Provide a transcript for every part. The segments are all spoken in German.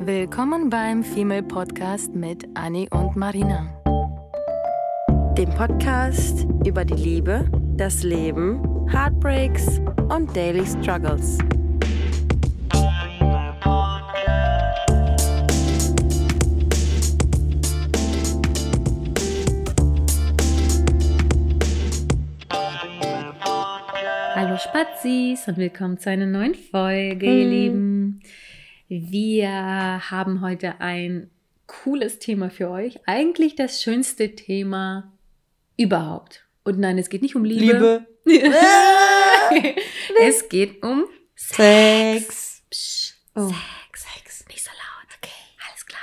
Willkommen beim Female Podcast mit Annie und Marina. Dem Podcast über die Liebe, das Leben, Heartbreaks und Daily Struggles. Hallo Spazis und willkommen zu einer neuen Folge, ihr. Lieben. Wir haben heute ein cooles Thema für euch. Eigentlich das schönste Thema überhaupt. Und nein, es geht nicht um Liebe. es geht um Sex. Oh. Sex. Sex. Nicht so laut. Okay. Alles klar.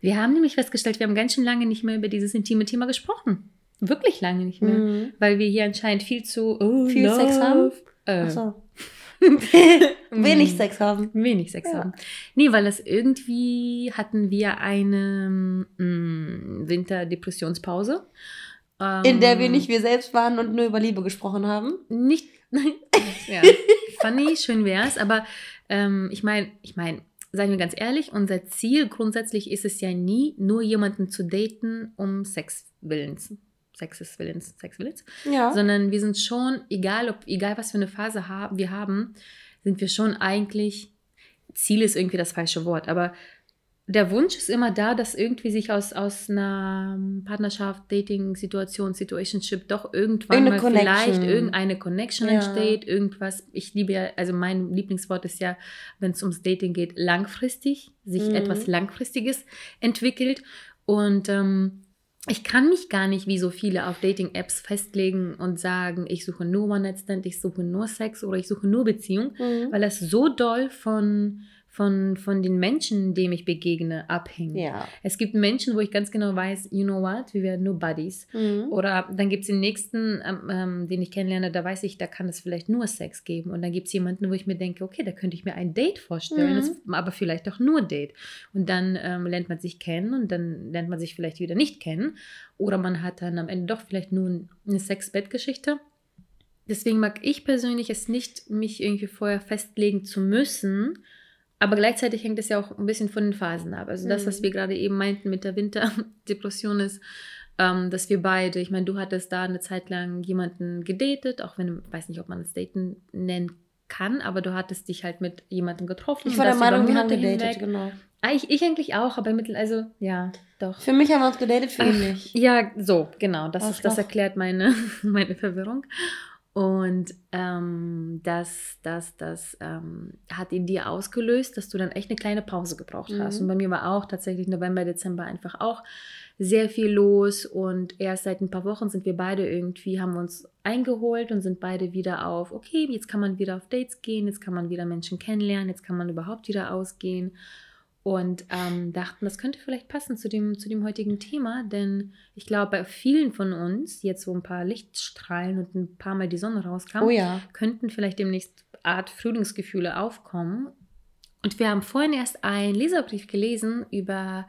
Wir haben nämlich festgestellt, wir haben ganz schön lange nicht mehr über dieses intime Thema gesprochen. Wirklich lange nicht mehr. Mhm. Weil wir hier anscheinend viel zu oh, Viel Sex love. haben? Äh, Achso. Wenig mm, Sex haben. Wenig Sex Ja. haben. Nee, weil das irgendwie hatten wir eine mm, Winterdepressionspause. Ähm, In der wir nicht wir selbst waren und nur über Liebe gesprochen haben. Nicht. ja, funny, schön wär's. Aber ähm, ich meine, ich meine, seien wir ganz ehrlich, unser Ziel grundsätzlich ist es ja nie, nur jemanden zu daten um Sexwillens. Sexeswillens, Sexwillens. Ja. sondern wir sind schon, egal ob, egal was für eine Phase haben, wir haben, sind wir schon eigentlich, Ziel ist irgendwie das falsche Wort, aber der Wunsch ist immer da, dass irgendwie sich aus, aus einer Partnerschaft, Dating, Situation, Situationship doch irgendwann mal vielleicht irgendeine Connection Ja. entsteht, irgendwas. Ich liebe ja, also mein Lieblingswort ist ja, wenn es ums Dating geht, langfristig, sich Mhm. etwas Langfristiges entwickelt. Und ähm, ich kann mich gar nicht wie so viele auf Dating-Apps festlegen und sagen, ich suche nur One-Night-Stand, ich suche nur Sex oder ich suche nur Beziehung, Mhm. weil das so doll von, von, von den Menschen, denen ich begegne, abhängt. Ja. Es gibt Menschen, wo ich ganz genau weiß, you know what, wir werden nur Buddies. Mhm. Oder dann gibt es den nächsten, ähm, ähm, den ich kennenlerne, da weiß ich, da kann es vielleicht nur Sex geben. Und dann gibt es jemanden, wo ich mir denke, okay, da könnte ich mir ein Date vorstellen, Mhm. das, aber vielleicht auch nur Date. Und dann ähm, lernt man sich kennen und dann lernt man sich vielleicht wieder nicht kennen. Oder man hat dann am Ende doch vielleicht nur eine Sex-Bett-Geschichte. Deswegen mag ich persönlich es nicht, mich irgendwie vorher festlegen zu müssen. Aber gleichzeitig hängt es ja auch ein bisschen von den Phasen ab. Also das, was Mhm. wir gerade eben meinten mit der Winterdepression ist, ähm, dass wir beide, ich meine, du hattest da eine Zeit lang jemanden gedatet, auch wenn, ich weiß nicht, ob man es Daten nennen kann, aber du hattest dich halt mit jemandem getroffen. Ich war der Meinung, wir haben gedatet, hinweg. genau. Ah, ich, ich eigentlich auch, aber mittel, also ja, doch. Für mich haben wir uns gedatet, für ihn nicht. Ja, so, genau. Das, ist, das erklärt meine, meine Verwirrung. Und ähm, das, das, das ähm, hat in dir ausgelöst, dass du dann echt eine kleine Pause gebraucht hast. Mhm. Und bei mir war auch tatsächlich November, Dezember einfach auch sehr viel los. Und erst seit ein paar Wochen sind wir beide irgendwie, haben uns eingeholt und sind beide wieder auf, okay, jetzt kann man wieder auf Dates gehen, jetzt kann man wieder Menschen kennenlernen, jetzt kann man überhaupt wieder ausgehen und ähm, dachten, das könnte vielleicht passen zu dem, zu dem heutigen Thema, denn ich glaube, bei vielen von uns, jetzt so ein paar Lichtstrahlen und ein paar Mal die Sonne rauskam, Oh ja. könnten vielleicht demnächst Art Frühlingsgefühle aufkommen. Und wir haben vorhin erst einen Leserbrief gelesen über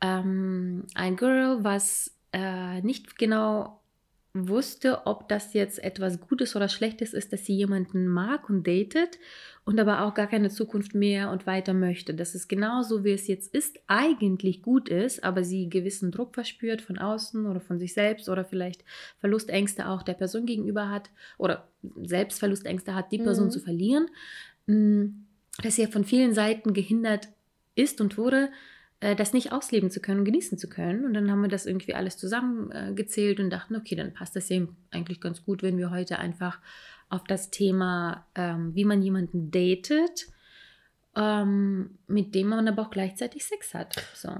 ähm, ein Girl, was äh, nicht genau wusste, ob das jetzt etwas Gutes oder Schlechtes ist, dass sie jemanden mag und datet und aber auch gar keine Zukunft mehr und weiter möchte. Dass es genauso, wie es jetzt ist, eigentlich gut ist, aber sie gewissen Druck verspürt von außen oder von sich selbst oder vielleicht Verlustängste auch der Person gegenüber hat oder selbst Verlustängste hat, die Person Mhm. zu verlieren, Mm, dass sie ja von vielen Seiten gehindert ist und wurde, das nicht ausleben zu können und genießen zu können. Und dann haben wir das irgendwie alles zusammengezählt und dachten, okay, dann passt das ja eigentlich ganz gut, wenn wir heute einfach auf das Thema, ähm, wie man jemanden datet, ähm, mit dem man aber auch gleichzeitig Sex hat. So.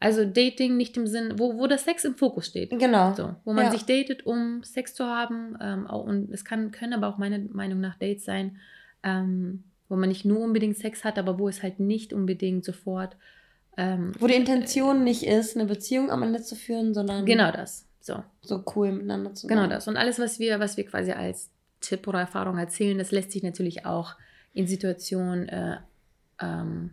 Also Dating nicht im Sinn, wo, wo das Sex im Fokus steht. Genau. So, wo man Ja. sich datet, um Sex zu haben. Ähm, auch, und es kann, können aber auch meiner Meinung nach Dates sein, ähm, wo man nicht nur unbedingt Sex hat, aber wo es halt nicht unbedingt sofort. Ähm, Wo die Intention nicht ist, eine Beziehung am Ende zu führen, sondern genau das. So, so cool miteinander zu genau sein. das. Und alles, was wir, was wir quasi als Tipp oder Erfahrung erzählen, das lässt sich natürlich auch in Situationen äh, ähm,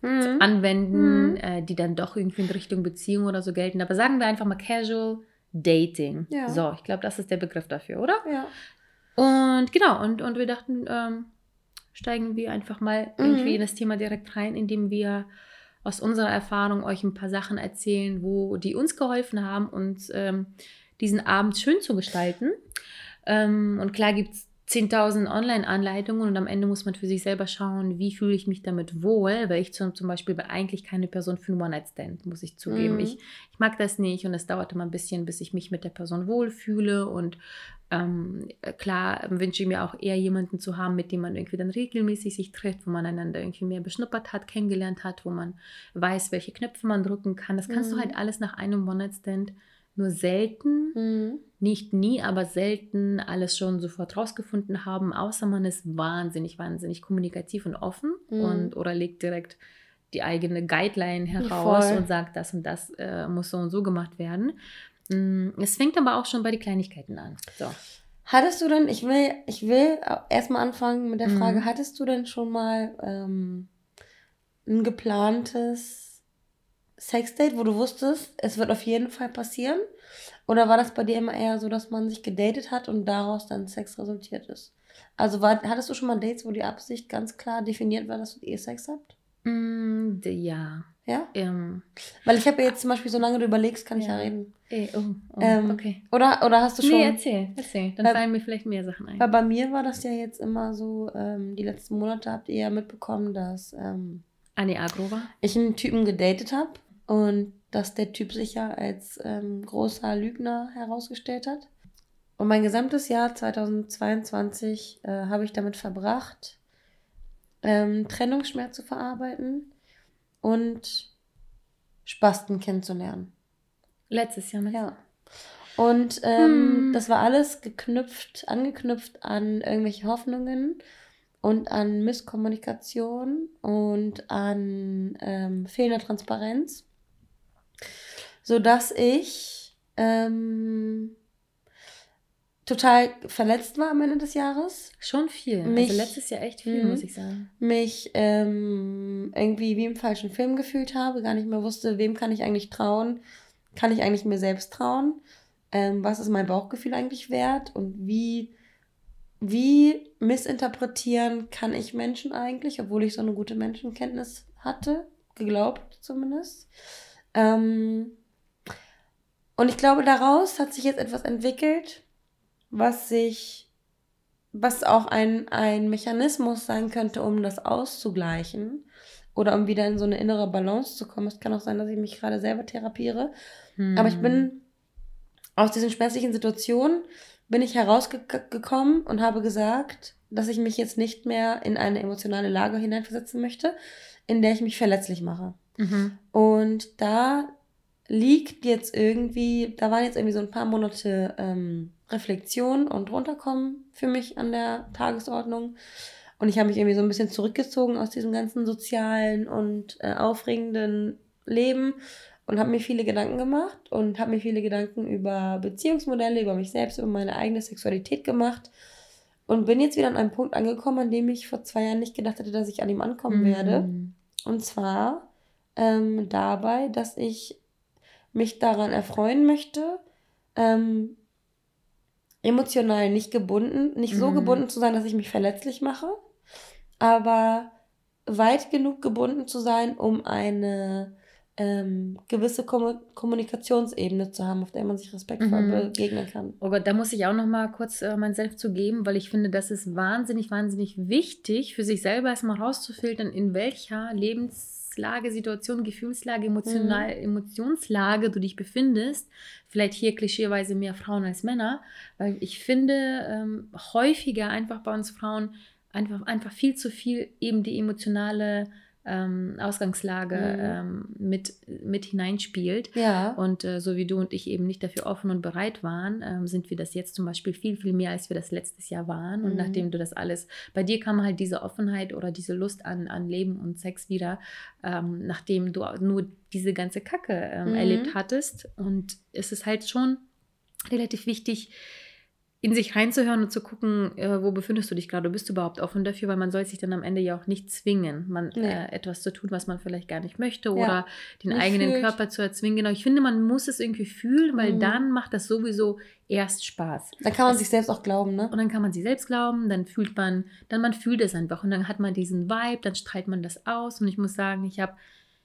Mhm. anwenden, Mhm. äh, die dann doch irgendwie in Richtung Beziehung oder so gelten. Aber sagen wir einfach mal Casual Dating. Ja. So, ich glaube, das ist der Begriff dafür, oder? Ja. Und genau, und, und wir dachten, ähm, steigen wir einfach mal Mhm. irgendwie in das Thema direkt rein, indem wir aus unserer Erfahrung euch ein paar Sachen erzählen, wo die uns geholfen haben, uns ähm, diesen Abend schön zu gestalten. Ähm, und klar gibt es 10.000 Online-Anleitungen und am Ende muss man für sich selber schauen, wie fühle ich mich damit wohl, weil ich zum, zum Beispiel bin eigentlich keine Person für einen One-Night-Stand, muss ich zugeben. Mhm. Ich, ich mag das nicht und es dauert immer ein bisschen, bis ich mich mit der Person wohlfühle und ähm, klar wünsche ich mir auch eher jemanden zu haben, mit dem man irgendwie dann regelmäßig sich trifft, wo man einander irgendwie mehr beschnuppert hat, kennengelernt hat, wo man weiß, welche Knöpfe man drücken kann. Das kannst Mhm. du halt alles nach einem One-Night-Stand nur selten Mhm. nicht nie, aber selten alles schon sofort rausgefunden haben, außer man ist wahnsinnig, wahnsinnig kommunikativ und offen Mhm. und oder legt direkt die eigene Guideline heraus Voll. und sagt, das und das äh, muss so und so gemacht werden. Mm, Es fängt aber auch schon bei den Kleinigkeiten an. So. Hattest du denn, ich will, ich will erstmal anfangen mit der Mhm. Frage, hattest du denn schon mal ähm, ein geplantes Sexdate, wo du wusstest, es wird auf jeden Fall passieren? Oder war das bei dir immer eher so, dass man sich gedatet hat und daraus dann Sex resultiert ist? Also war, hattest du schon mal Dates, wo die Absicht ganz klar definiert war, dass ihr Sex habt? Mm, ja. Ja? Ähm, Weil ich habe ja jetzt zum Beispiel, solange du überlegst, kann ich ja Ja. reden. eh, oh, oh, Ähm, okay. Oder, oder hast du schon. Nee, erzähl, erzähl. Dann Weil- fallen mir vielleicht mehr Sachen ein. Weil bei mir war das ja jetzt immer so, ähm, die letzten Monate habt ihr ja mitbekommen, dass ähm, Anni Agrova. ich einen Typen gedatet habe und dass der Typ sich ja als ähm, großer Lügner herausgestellt hat. Und mein gesamtes Jahr 2022 äh, habe ich damit verbracht, ähm, Trennungsschmerz zu verarbeiten und Spasten kennenzulernen. Letztes Jahr mit. Ja. Und ähm, Hm. das war alles geknüpft, angeknüpft an irgendwelche Hoffnungen und an Misskommunikation und an ähm, fehlender Transparenz, sodass ich ähm, total verletzt war am Ende des Jahres, Schon viel. Mich- also letztes Jahr echt viel, Mhm. muss ich sagen. mich ähm, irgendwie wie im falschen Film gefühlt habe, gar nicht mehr wusste, wem kann ich eigentlich trauen, kann ich eigentlich mir selbst trauen, ähm, was ist mein Bauchgefühl eigentlich wert und wie, wie missinterpretieren kann ich Menschen eigentlich, obwohl ich so eine gute Menschenkenntnis hatte, geglaubt zumindest. Ähm, und ich glaube, daraus hat sich jetzt etwas entwickelt, was sich was auch ein, ein Mechanismus sein könnte, um das auszugleichen oder um wieder in so eine innere Balance zu kommen. Es kann auch sein, dass ich mich gerade selber therapiere. Aber ich Hm. bin aus diesen schmerzlichen Situationen bin ich herausgekommen und habe gesagt, dass ich mich jetzt nicht mehr in eine emotionale Lage hineinversetzen möchte, in der ich mich verletzlich mache. Mhm. Und da liegt jetzt irgendwie, da waren jetzt irgendwie so ein paar Monate ähm, Reflexion und runterkommen für mich an der Tagesordnung. Und ich habe mich irgendwie so ein bisschen zurückgezogen aus diesem ganzen sozialen und äh, aufregenden Leben und habe mir viele Gedanken gemacht und habe mir viele Gedanken über Beziehungsmodelle, über mich selbst, über meine eigene Sexualität gemacht. Und bin jetzt wieder an einem Punkt angekommen, an dem ich vor zwei Jahren nicht gedacht hätte, dass ich an ihm ankommen werde. Mhm. Und zwar ähm, dabei, dass ich mich daran erfreuen möchte, ähm, emotional nicht gebunden, nicht so Mhm. gebunden zu sein, dass ich mich verletzlich mache, aber weit genug gebunden zu sein, um eine ähm, gewisse Kommu Kommunikationsebene zu haben, auf der man sich respektvoll Mhm. begegnen kann. Oh Gott, da muss ich auch noch mal kurz äh, mein Senf zu geben, weil ich finde, das ist wahnsinnig, wahnsinnig wichtig, für sich selber erstmal rauszufiltern, in welcher Lebenslage, Situation, Gefühlslage, emotional, Emotionslage du dich befindest. Vielleicht hier klischeeweise mehr Frauen als Männer, weil ich finde ähm, häufiger einfach bei uns Frauen einfach, einfach viel zu viel eben die emotionale ähm, Ausgangslage Mhm. ähm, mit, mit hineinspielt. Ja. Und äh, so wie du und ich eben nicht dafür offen und bereit waren, ähm, sind wir das jetzt zum Beispiel viel, viel mehr, als wir das letztes Jahr waren. Und Mhm. nachdem du das alles, bei dir kam halt diese Offenheit oder diese Lust an, an Leben und Sex wieder, ähm, nachdem du nur diese ganze Kacke ähm, Mhm. erlebt hattest. Und es ist halt schon relativ wichtig, in sich reinzuhören und zu gucken, äh, wo befindest du dich gerade, bist du überhaupt offen dafür, weil man soll sich dann am Ende ja auch nicht zwingen, man, Nee. äh, etwas zu tun, was man vielleicht gar nicht möchte Ja. oder den Nicht eigenen fühlt. Körper zu erzwingen. Genau, ich finde, man muss es irgendwie fühlen, weil Mhm. dann macht das sowieso erst Spaß. Da kann man Es- sich selbst auch glauben, ne? Und dann kann man sich selbst glauben, dann fühlt man, dann man fühlt es einfach und dann hat man diesen Vibe, dann strahlt man das aus und ich muss sagen, ich habe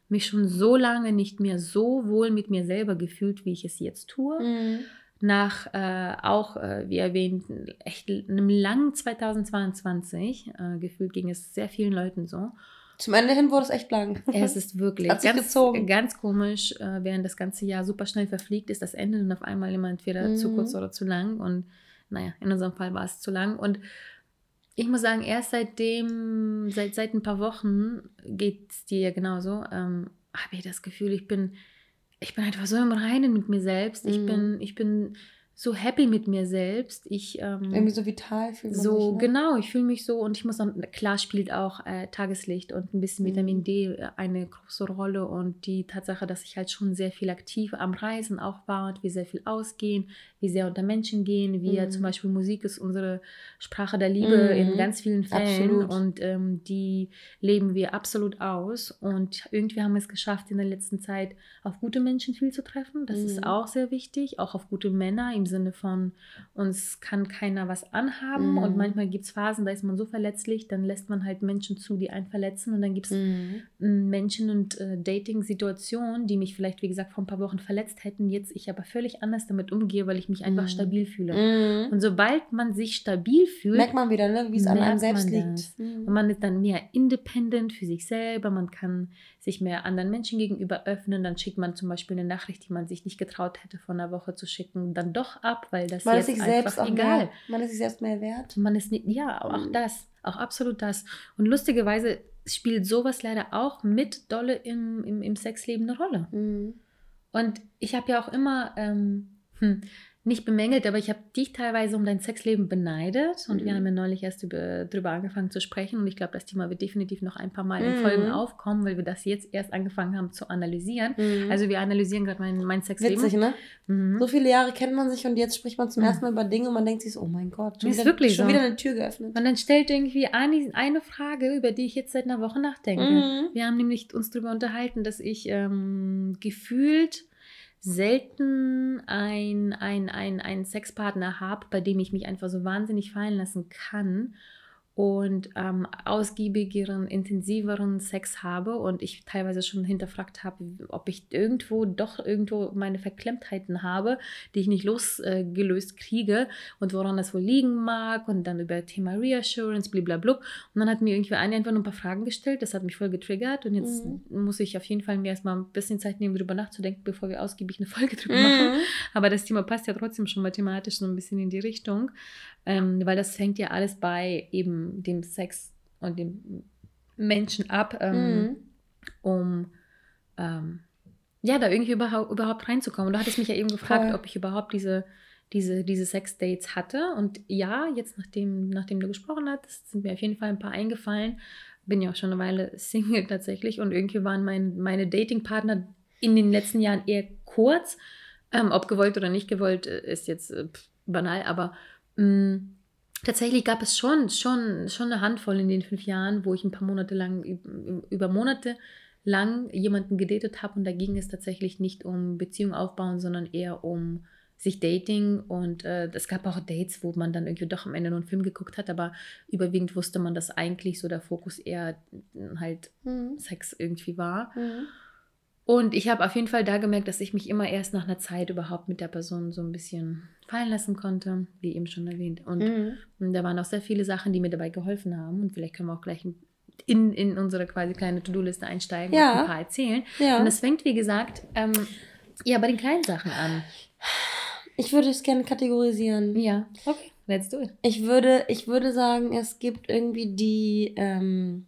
mich schon so lange nicht mehr so wohl mit mir selber gefühlt, wie ich es jetzt tue. Mhm. Nach äh, auch, äh, wie erwähnt, echt einem langen 2022, äh, gefühlt ging es sehr vielen Leuten so. Zum Ende hin wurde es echt lang. Es ist wirklich Hat ganz, gezogen. ganz komisch, äh, während das ganze Jahr super schnell verfliegt, ist das Ende dann auf einmal immer entweder zu Mhm. kurz oder zu lang. Und naja, in unserem Fall war es zu lang. Und ich muss sagen, erst seitdem, seit, seit ein paar Wochen geht es dir genauso, ähm, habe ich das Gefühl, ich bin, ich bin einfach so im Reinen mit mir selbst. Ich, Mhm. bin, ich bin so happy mit mir selbst. Ich, ähm, Irgendwie so vital fühlt man so, sich, ne? genau, ich fühle mich so und ich muss auch, klar spielt auch äh, Tageslicht und ein bisschen Mhm. Vitamin D äh, eine große Rolle und die Tatsache, dass ich halt schon sehr viel aktiv am Reisen auch war und wir sehr viel ausgehen, wir sehr unter Menschen gehen, wir Mhm. zum Beispiel Musik ist unsere Sprache der Liebe Mhm. in ganz vielen Fällen Absolut. und ähm, die leben wir absolut aus und irgendwie haben wir es geschafft, in der letzten Zeit auf gute Menschen viel zu treffen. Das ist Mhm. auch sehr wichtig, auch auf gute Männer im Sinne von, uns kann keiner was anhaben Mhm. und manchmal gibt es Phasen, da ist man so verletzlich, dann lässt man halt Menschen zu, die einen verletzen und dann gibt es Mhm. Menschen und äh, Dating-Situationen, die mich vielleicht, wie gesagt, vor ein paar Wochen verletzt hätten, jetzt ich aber völlig anders damit umgehe, weil ich mich einfach Mhm. stabil fühle. Mhm. Und sobald man sich stabil fühlt, Merkt man wieder, ne? wie es an einem selbst liegt. Mhm. und man ist dann mehr independent für sich selber, man kann sich mehr anderen Menschen gegenüber öffnen, dann schickt man zum Beispiel eine Nachricht, die man sich nicht getraut hätte, vor einer Woche zu schicken, dann doch ab, weil das Man ist jetzt sich selbst einfach auch egal. mehr, man ist sich selbst mehr wert. Man ist nicht, ja, auch Mhm. das, auch absolut das. Und lustigerweise spielt sowas leider auch mit dolle im, im, im Sexleben eine Rolle. Mhm. Und ich habe ja auch immer, ähm, hm, nicht bemängelt, aber ich habe dich teilweise um dein Sexleben beneidet. Und wir Mhm. haben ja neulich erst über, drüber angefangen zu sprechen. Und ich glaube, das Thema wird definitiv noch ein paar Mal in Mhm. Folgen aufkommen, weil wir das jetzt erst angefangen haben zu analysieren. Mhm. Also wir analysieren gerade mein, mein Sexleben. Witzig, ne? Mhm. So viele Jahre kennt man sich und jetzt spricht man zum Mhm. ersten Mal über Dinge und man denkt sich oh mein Gott, schon, Ist wieder, wirklich schon so. wieder eine Tür geöffnet. Und dann stellt irgendwie Ani eine Frage, über die ich jetzt seit einer Woche nachdenke. Mhm. Wir haben nämlich uns darüber unterhalten, dass ich ähm, gefühlt selten ein, ein, ein, einen Sexpartner habe, bei dem ich mich einfach so wahnsinnig fallen lassen kann und ähm, ausgiebigeren, intensiveren Sex habe und ich teilweise schon hinterfragt habe, ob ich irgendwo doch irgendwo meine Verklemmtheiten habe, die ich nicht losgelöst kriege und woran das wohl liegen mag und dann über Thema Reassurance, blablabla. Und dann hat mir irgendwie eine einfach nur ein paar Fragen gestellt, das hat mich voll getriggert und jetzt Mhm. muss ich auf jeden Fall mir erstmal ein bisschen Zeit nehmen, darüber nachzudenken, bevor wir ausgiebig eine Folge drüber machen. Mhm. Aber das Thema passt ja trotzdem schon mathematisch so ein bisschen in die Richtung, ähm, weil das fängt ja alles bei eben dem Sex und dem Menschen ab, ähm, Mhm. um ähm, ja, da irgendwie überhaupt, überhaupt reinzukommen. Und du hattest mich ja eben gefragt, Voll. ob ich überhaupt diese, diese, diese Sex-Dates hatte. Und ja, jetzt nachdem, nachdem du gesprochen hattest, sind mir auf jeden Fall ein paar eingefallen. Bin ja auch schon eine Weile Single tatsächlich und irgendwie waren mein, meine Dating-Partner in den letzten Jahren eher kurz. Ähm, ob gewollt oder nicht gewollt, äh, ist jetzt äh, banal, aber mh, tatsächlich gab es schon, schon, schon eine Handvoll in den fünf Jahren, wo ich ein paar Monate lang, üb- über Monate lang jemanden gedatet habe und da ging es tatsächlich nicht um Beziehung aufbauen, sondern eher um sich Dating und äh, es gab auch Dates, wo man dann irgendwie doch am Ende nur einen Film geguckt hat, aber überwiegend wusste man, dass eigentlich so der Fokus eher halt Mhm. Sex irgendwie war. Mhm. Und ich habe auf jeden Fall da gemerkt, dass ich mich immer erst nach einer Zeit überhaupt mit der Person so ein bisschen fallen lassen konnte, wie eben schon erwähnt. Und, Mhm. und da waren auch sehr viele Sachen, die mir dabei geholfen haben. Und vielleicht können wir auch gleich in, in unsere quasi kleine To-Do-Liste einsteigen Ja. und ein paar erzählen. Ja. Und es fängt, wie gesagt, ähm, ja, bei den kleinen Sachen an. Ich würde es gerne kategorisieren. Ja, okay, let's do it. Ich würde, ich würde sagen, es gibt irgendwie die, ähm,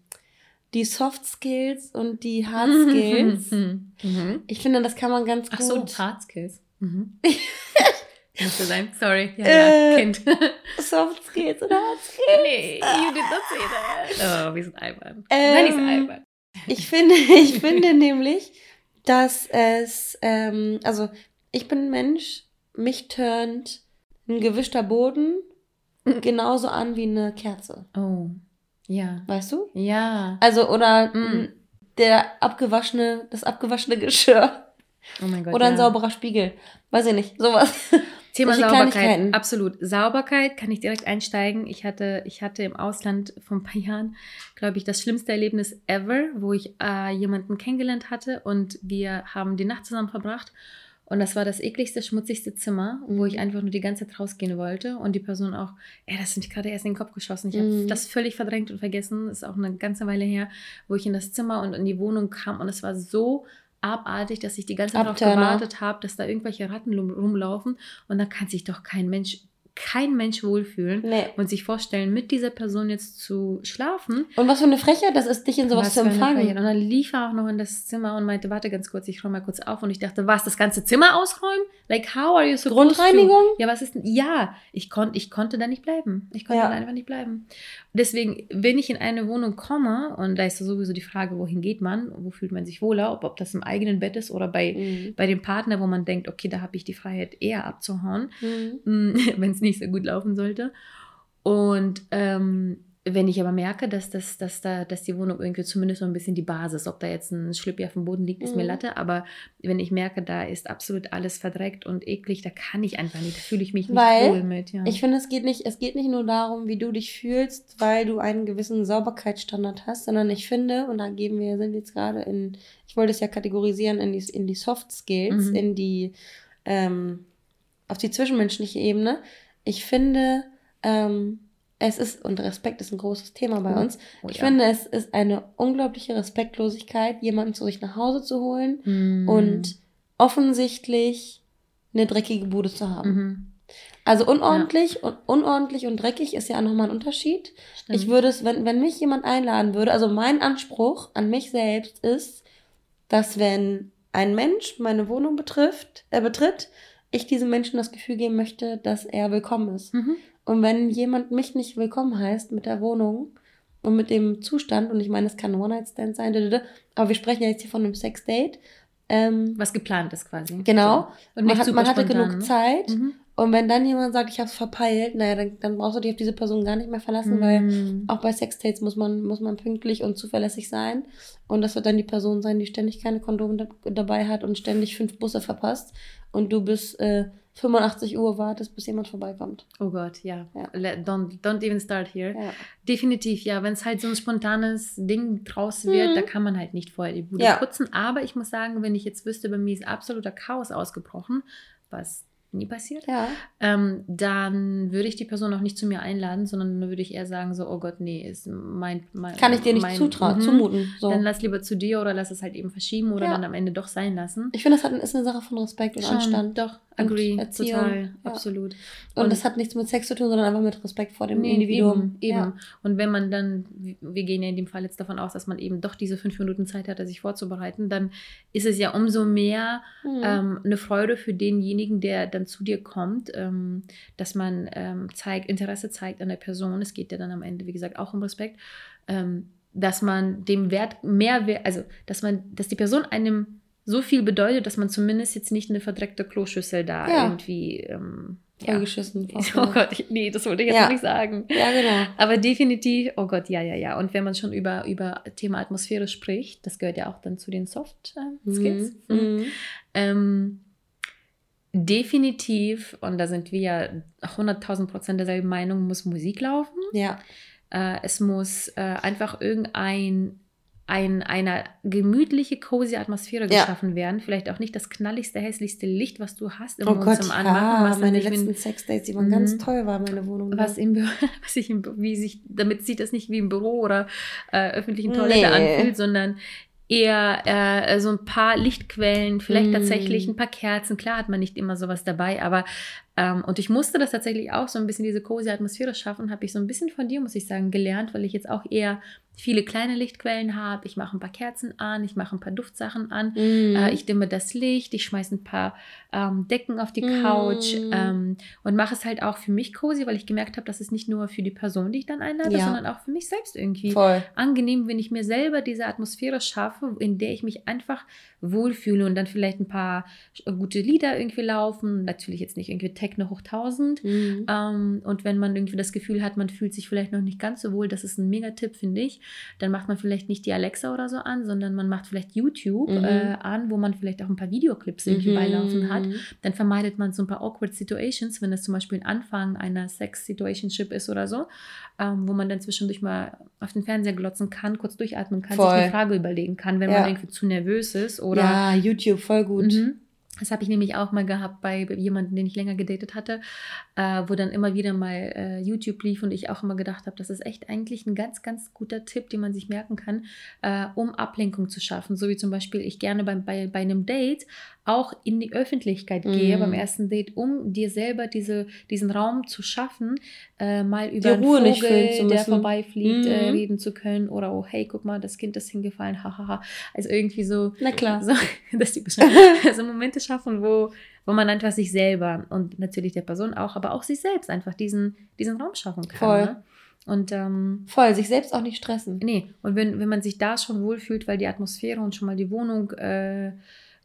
die Soft Skills und die Hard Skills. Mhm. Ich finde, das kann man ganz gut. Ach so, Hard Skills. Mhm. Musste sein, sorry. Ja, Äh, ja, Kind. Soft Skills und Hard Skills. nee, you did not say that. Oh, wir sind albern. Ähm, Nein, ist albern. Ich finde, ich finde nämlich, dass es, ähm, also ich bin ein Mensch, mich turnt ein gewischter Boden genauso an wie eine Kerze. Oh. Ja. Weißt du? Ja. Also, oder Mm. der abgewaschene, das abgewaschene Geschirr. Oh mein Gott. Oder ein ja. sauberer Spiegel. Weiß ich nicht. Sowas. Thema Sauberkeit, absolut. Sauberkeit kann ich direkt einsteigen. Ich hatte, ich hatte im Ausland vor ein paar Jahren, glaube ich, das schlimmste Erlebnis ever, wo ich äh, jemanden kennengelernt hatte und wir haben die Nacht zusammen verbracht. Und das war das ekligste, schmutzigste Zimmer, wo ich einfach nur die ganze Zeit rausgehen wollte. Und die Person auch, ey, das ist mich gerade erst in den Kopf geschossen. Ich habe Mhm. das völlig verdrängt und vergessen. Das ist auch eine ganze Weile her, wo ich in das Zimmer und in die Wohnung kam. Und es war so abartig, dass ich die ganze Zeit darauf gewartet habe, dass da irgendwelche Ratten rumlaufen. Und da kann sich doch kein Mensch, kein Mensch wohlfühlen Nee. und sich vorstellen, mit dieser Person jetzt zu schlafen. Und was für eine Frechheit das ist, dich in sowas Was zu empfangen. Und dann lief er auch noch in das Zimmer und meinte, warte ganz kurz, ich räume mal kurz auf. Und ich dachte, was, das ganze Zimmer ausräumen? Like, how are you supposed Grundreinigung? to? Ja, was ist denn? Ja, ich, kon, ich konnte da nicht bleiben. Ich konnte Ja. da einfach nicht bleiben. Deswegen, wenn ich in eine Wohnung komme, und da ist sowieso die Frage, wohin geht man, wo fühlt man sich wohler, ob, ob das im eigenen Bett ist oder bei, Mhm. bei dem Partner, wo man denkt, okay, da habe ich die Freiheit eher abzuhauen, Mhm. wenn es nicht so gut laufen sollte. Und ähm, wenn ich aber merke, dass, das, dass, da, dass die Wohnung irgendwie zumindest so ein bisschen die Basis, ob da jetzt ein Schlüppi auf dem Boden liegt, ist mir Mhm. Latte, aber wenn ich merke, da ist absolut alles verdreckt und eklig, da kann ich einfach nicht, da fühle ich mich nicht Weil wohl mit. Ja. Ich finde, es geht nicht, es geht nicht nur darum, wie du dich fühlst, weil du einen gewissen Sauberkeitsstandard hast, sondern ich finde, und da geben wir, sind wir jetzt gerade in, ich wollte es ja kategorisieren in die, in die Soft Skills, Mhm. in die, ähm, auf die zwischenmenschliche Ebene. Ich finde, ähm, es ist, und Respekt ist ein großes Thema bei Oh, uns. Oh Ich ja. finde, es ist eine unglaubliche Respektlosigkeit, jemanden zu sich nach Hause zu holen Mm. und offensichtlich eine dreckige Bude zu haben. Mhm. Also unordentlich und unordentlich und dreckig ist ja auch nochmal ein Unterschied. Stimmt. Ich würde es, wenn, wenn mich jemand einladen würde, also mein Anspruch an mich selbst ist, dass wenn ein Mensch meine Wohnung betrifft, er betritt, ich diesem Menschen das Gefühl geben möchte, dass er willkommen ist. Mhm. Und wenn jemand mich nicht willkommen heißt mit der Wohnung und mit dem Zustand, und ich meine, es kann ein One-Night-Stand sein, aber wir sprechen ja jetzt hier von einem Sex-Date. Ähm, Was geplant ist quasi. genau. So. Und Man, hat, man hatte genug ne? Zeit. Mhm. Und wenn dann jemand sagt, ich habe es verpeilt, naja, dann, dann brauchst du dich auf diese Person gar nicht mehr verlassen, weil Mhm. auch bei Sexdates muss man, muss man pünktlich und zuverlässig sein. Und das wird dann die Person sein, die ständig keine Kondome da, dabei hat und ständig fünf Busse verpasst. Und du bis äh, 85 Uhr wartest, bis jemand vorbeikommt. Oh Gott, ja. Ja. Don't, don't even start here. Ja. Definitiv, ja. Wenn es halt so ein spontanes Ding draus wird, Mhm. da kann man halt nicht vorher die Bude Ja. putzen. Aber ich muss sagen, wenn ich jetzt wüsste, bei mir ist absoluter Chaos ausgebrochen, was nie passiert, ja. ähm, dann würde ich die Person auch nicht zu mir einladen, sondern dann würde ich eher sagen, so, oh Gott, nee, ist mein... mein Kann ich dir nicht zutrauen, Mhm. zumuten. So. Dann lass lieber zu dir oder lass es halt eben verschieben oder Ja. dann am Ende doch sein lassen. Ich finde, das hat, ist eine Sache von Respekt und Schon, Anstand. Doch, agree, Erziehung, total, ja. absolut. Und, Und- das hat nichts mit Sex zu tun, sondern einfach mit Respekt vor dem Nee, Individuum. Eben, eben. Ja. Und wenn man dann, wir gehen ja in dem Fall jetzt davon aus, dass man eben doch diese fünf Minuten Zeit hatte, sich vorzubereiten, dann ist es ja umso mehr Mhm. ähm, eine Freude für denjenigen, der dann zu dir kommt, ähm, dass man ähm, zeigt, Interesse zeigt an der Person. Es geht ja dann am Ende, wie gesagt, auch um Respekt, ähm, dass man dem Wert mehr, also dass man, dass die Person einem so viel bedeutet, dass man zumindest jetzt nicht eine verdreckte Kloschüssel da Ja. irgendwie ähm, ja. Vollgeschissen. Oh Gott, ich- nee, das wollte ich jetzt Ja. nicht sagen. Ja, genau. Aber definitiv, oh Gott, ja, ja, ja. Und wenn man schon über, über Thema Atmosphäre spricht, das gehört ja auch dann zu den Soft äh, Skills. Mhm. Mhm. Ähm, definitiv, und da sind wir ja 100.000 Prozent derselben Meinung, muss Musik laufen. Ja. Äh, es muss äh, einfach irgendein ein, eine gemütliche, cozy Atmosphäre Ja. geschaffen werden. Vielleicht auch nicht das knalligste, hässlichste Licht, was du hast im Oh Gott, Wohnzimmer anmachen. ja, Was meine letzten Sexdates, die waren Mhm. ganz toll, war meine Wohnung. ne? was im Büro, was ich im, wie sich, damit sieht das nicht wie im Büro oder äh, öffentlichen Toilette Nee. anfühlt, sondern eher äh, so ein paar Lichtquellen, vielleicht Mm. tatsächlich ein paar Kerzen. Klar hat man nicht immer sowas dabei, aber und ich musste das tatsächlich auch so ein bisschen diese cozy Atmosphäre schaffen, habe ich so ein bisschen von dir, muss ich sagen, gelernt, weil ich jetzt auch eher viele kleine Lichtquellen habe. Ich mache ein paar Kerzen an, ich mache ein paar Duftsachen an. Mhm. Äh, ich dimme das Licht, ich schmeiße ein paar ähm, Decken auf die Mm. Couch ähm, und mache es halt auch für mich cozy, weil ich gemerkt habe, dass es nicht nur für die Person, die ich dann einlade, Ja. sondern auch für mich selbst irgendwie Voll. angenehm, wenn ich mir selber diese Atmosphäre schaffe, in der ich mich einfach wohlfühle und dann vielleicht ein paar gute Lieder irgendwie laufen. Natürlich jetzt nicht irgendwie Techno hoch 1000. Mhm. Ähm, und wenn man irgendwie das Gefühl hat, man fühlt sich vielleicht noch nicht ganz so wohl, das ist ein Megatipp, finde ich, dann macht man vielleicht nicht die Alexa oder so an, sondern man macht vielleicht YouTube Mhm. äh, an, wo man vielleicht auch ein paar Videoclips irgendwie Mhm. beilaufen hat. Dann vermeidet man so ein paar awkward Situations, wenn das zum Beispiel ein Anfang einer Sex-Situationship ist oder so, ähm, wo man dann zwischendurch mal auf den Fernseher glotzen kann, kurz durchatmen kann, sich Voll. eine Frage überlegen kann, wenn Ja. man irgendwie zu nervös ist oder ja, YouTube, voll gut. Mhm. Das habe ich nämlich auch mal gehabt bei jemandem, den ich länger gedatet hatte, äh, wo dann immer wieder mal äh, YouTube lief und ich auch immer gedacht habe, das ist echt eigentlich ein ganz, ganz guter Tipp, den man sich merken kann, äh, um Ablenkung zu schaffen. So wie zum Beispiel ich gerne beim, bei, bei einem Date auch in die Öffentlichkeit gehe, Mhm. beim ersten Date, um dir selber diese, diesen Raum zu schaffen, äh, mal über einen Ruhe Vogel, nicht fühlen zu der vorbeifliegt, äh, Mhm. reden zu können oder oh hey, guck mal, das Kind ist hingefallen, hahaha. Also irgendwie so Na klar. so, das die so Momente schaffen, wo, wo man einfach sich selber und natürlich der Person auch, aber auch sich selbst einfach diesen, diesen Raum schaffen kann. Voll. Ne? Und ähm, Voll, sich selbst auch nicht stressen. nee, und wenn, wenn man sich da schon wohlfühlt, weil die Atmosphäre und schon mal die Wohnung äh,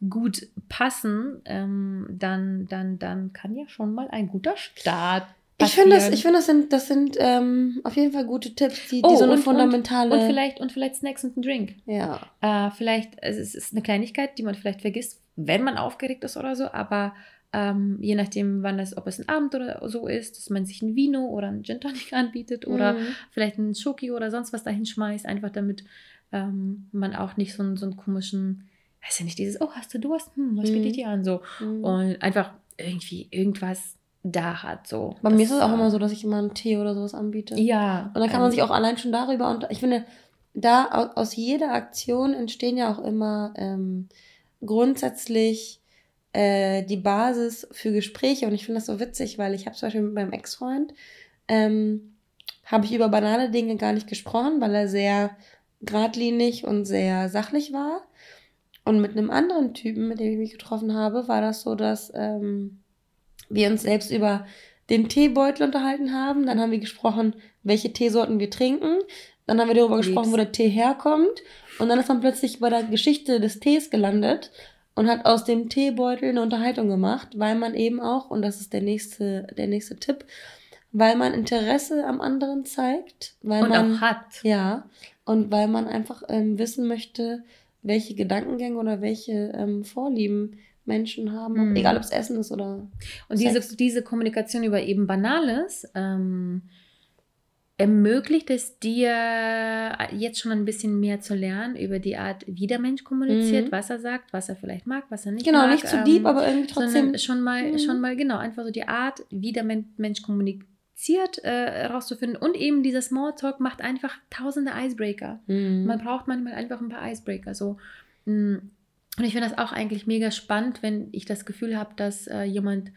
gut passen, ähm, dann, dann, dann kann ja schon mal ein guter Start Ich finde, das, passieren. ich finde, das sind, das sind ähm, auf jeden Fall gute Tipps, die, die Oh, so eine und- und- fundamentale. und vielleicht, und vielleicht Snacks und ein Drink. ja. Äh, vielleicht, also es ist eine Kleinigkeit, die man vielleicht vergisst, wenn man aufgeregt ist oder so, aber ähm, je nachdem, wann das, ob es ein Abend oder so ist, dass man sich ein Vino oder ein Gin Tonic anbietet oder Mhm. vielleicht ein Schoki oder sonst was dahin schmeißt, einfach damit ähm, man auch nicht so einen, so einen komischen, weiß ja nicht, dieses, oh, hast du Durst? Hm, was Mhm. bietet dir an? So. Mhm. Und einfach irgendwie irgendwas da hat. So. Bei mir ist es auch immer so, dass ich immer einen Tee oder sowas anbiete. Ja. Und dann kann man ähm, sich auch allein schon darüber und ich finde, da au- aus jeder Aktion entstehen ja auch immer ähm, grundsätzlich äh, die Basis für Gespräche und ich finde das so witzig, weil ich habe zum Beispiel mit meinem Ex-Freund ähm, habe ich über banale Dinge gar nicht gesprochen, weil er sehr geradlinig und sehr sachlich war. Und mit einem anderen Typen, mit dem ich mich getroffen habe, war das so, dass ähm, wir uns selbst über den Teebeutel unterhalten haben. Dann haben wir gesprochen, welche Teesorten wir trinken. Dann haben wir darüber Lieb's. gesprochen, wo der Tee herkommt. Und dann ist man plötzlich bei der Geschichte des Tees gelandet und hat aus dem Teebeutel eine Unterhaltung gemacht, weil man eben auch, und das ist der nächste, der nächste Tipp, weil man Interesse am anderen zeigt, weil und man auch hat. ja, und weil man einfach ähm, wissen möchte, welche Gedankengänge oder welche ähm, Vorlieben Menschen haben, Mhm. egal ob es Essen ist oder. Und Sex. diese, diese Kommunikation über eben Banales ähm, ermöglicht es dir jetzt schon ein bisschen mehr zu lernen über die Art, wie der Mensch kommuniziert, Mhm. was er sagt, was er vielleicht mag, was er nicht Genau, mag. nicht zu ähm, deep, aber irgendwie trotzdem. schon mal, Mhm. schon mal genau, einfach so die Art, wie der Men Mensch kommuniziert, äh, herauszufinden. Und eben dieser Smalltalk macht einfach tausende Icebreaker. Mhm. Man braucht manchmal einfach ein paar Icebreaker. So. Mm. Und ich finde das auch eigentlich mega spannend, wenn ich das Gefühl habe, dass äh, jemand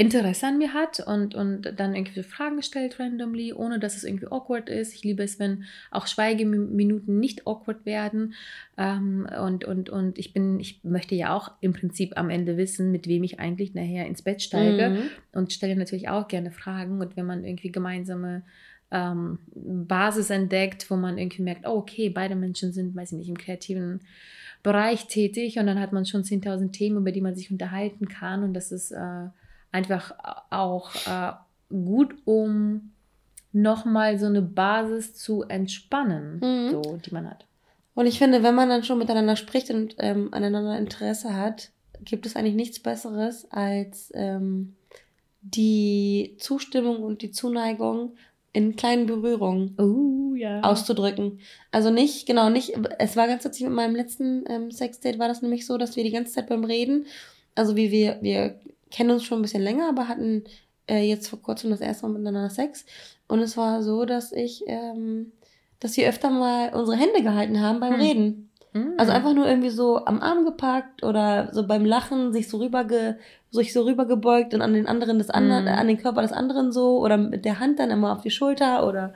Interesse an mir hat und, und dann irgendwie so Fragen stellt randomly, ohne dass es irgendwie awkward ist. Ich liebe es, wenn auch Schweigeminuten nicht awkward werden. Ähm, und, und, und ich bin, ich möchte ja auch im Prinzip am Ende wissen, mit wem ich eigentlich nachher ins Bett steige Mhm. und stelle natürlich auch gerne Fragen. Und wenn man irgendwie gemeinsame ähm, Basis entdeckt, wo man irgendwie merkt, oh, okay, beide Menschen sind, weiß ich nicht, im kreativen Bereich tätig und dann hat man schon 10.000 Themen, über die man sich unterhalten kann und das ist äh, einfach auch äh, gut, um nochmal so eine Basis zu entspannen, Mhm. so, die man hat. Und ich finde, wenn man dann schon miteinander spricht und ähm, aneinander Interesse hat, gibt es eigentlich nichts Besseres als ähm, die Zustimmung und die Zuneigung in kleinen Berührungen. Oh, ja. auszudrücken. Also nicht, genau, nicht, es war ganz witzig mit meinem letzten ähm, Sexdate, war das nämlich so, dass wir die ganze Zeit beim Reden, also wie wir, wir kennen uns schon ein bisschen länger, aber hatten äh, jetzt vor kurzem das erste Mal miteinander Sex. Und es war so, dass ich, ähm, dass wir öfter mal unsere Hände gehalten haben beim Hm. Reden. Mm. Also einfach nur irgendwie so am Arm gepackt oder so beim Lachen sich so rüberge, sich so rübergebeugt und an den anderen des anderen, Mhm. an den Körper des anderen so oder mit der Hand dann immer auf die Schulter oder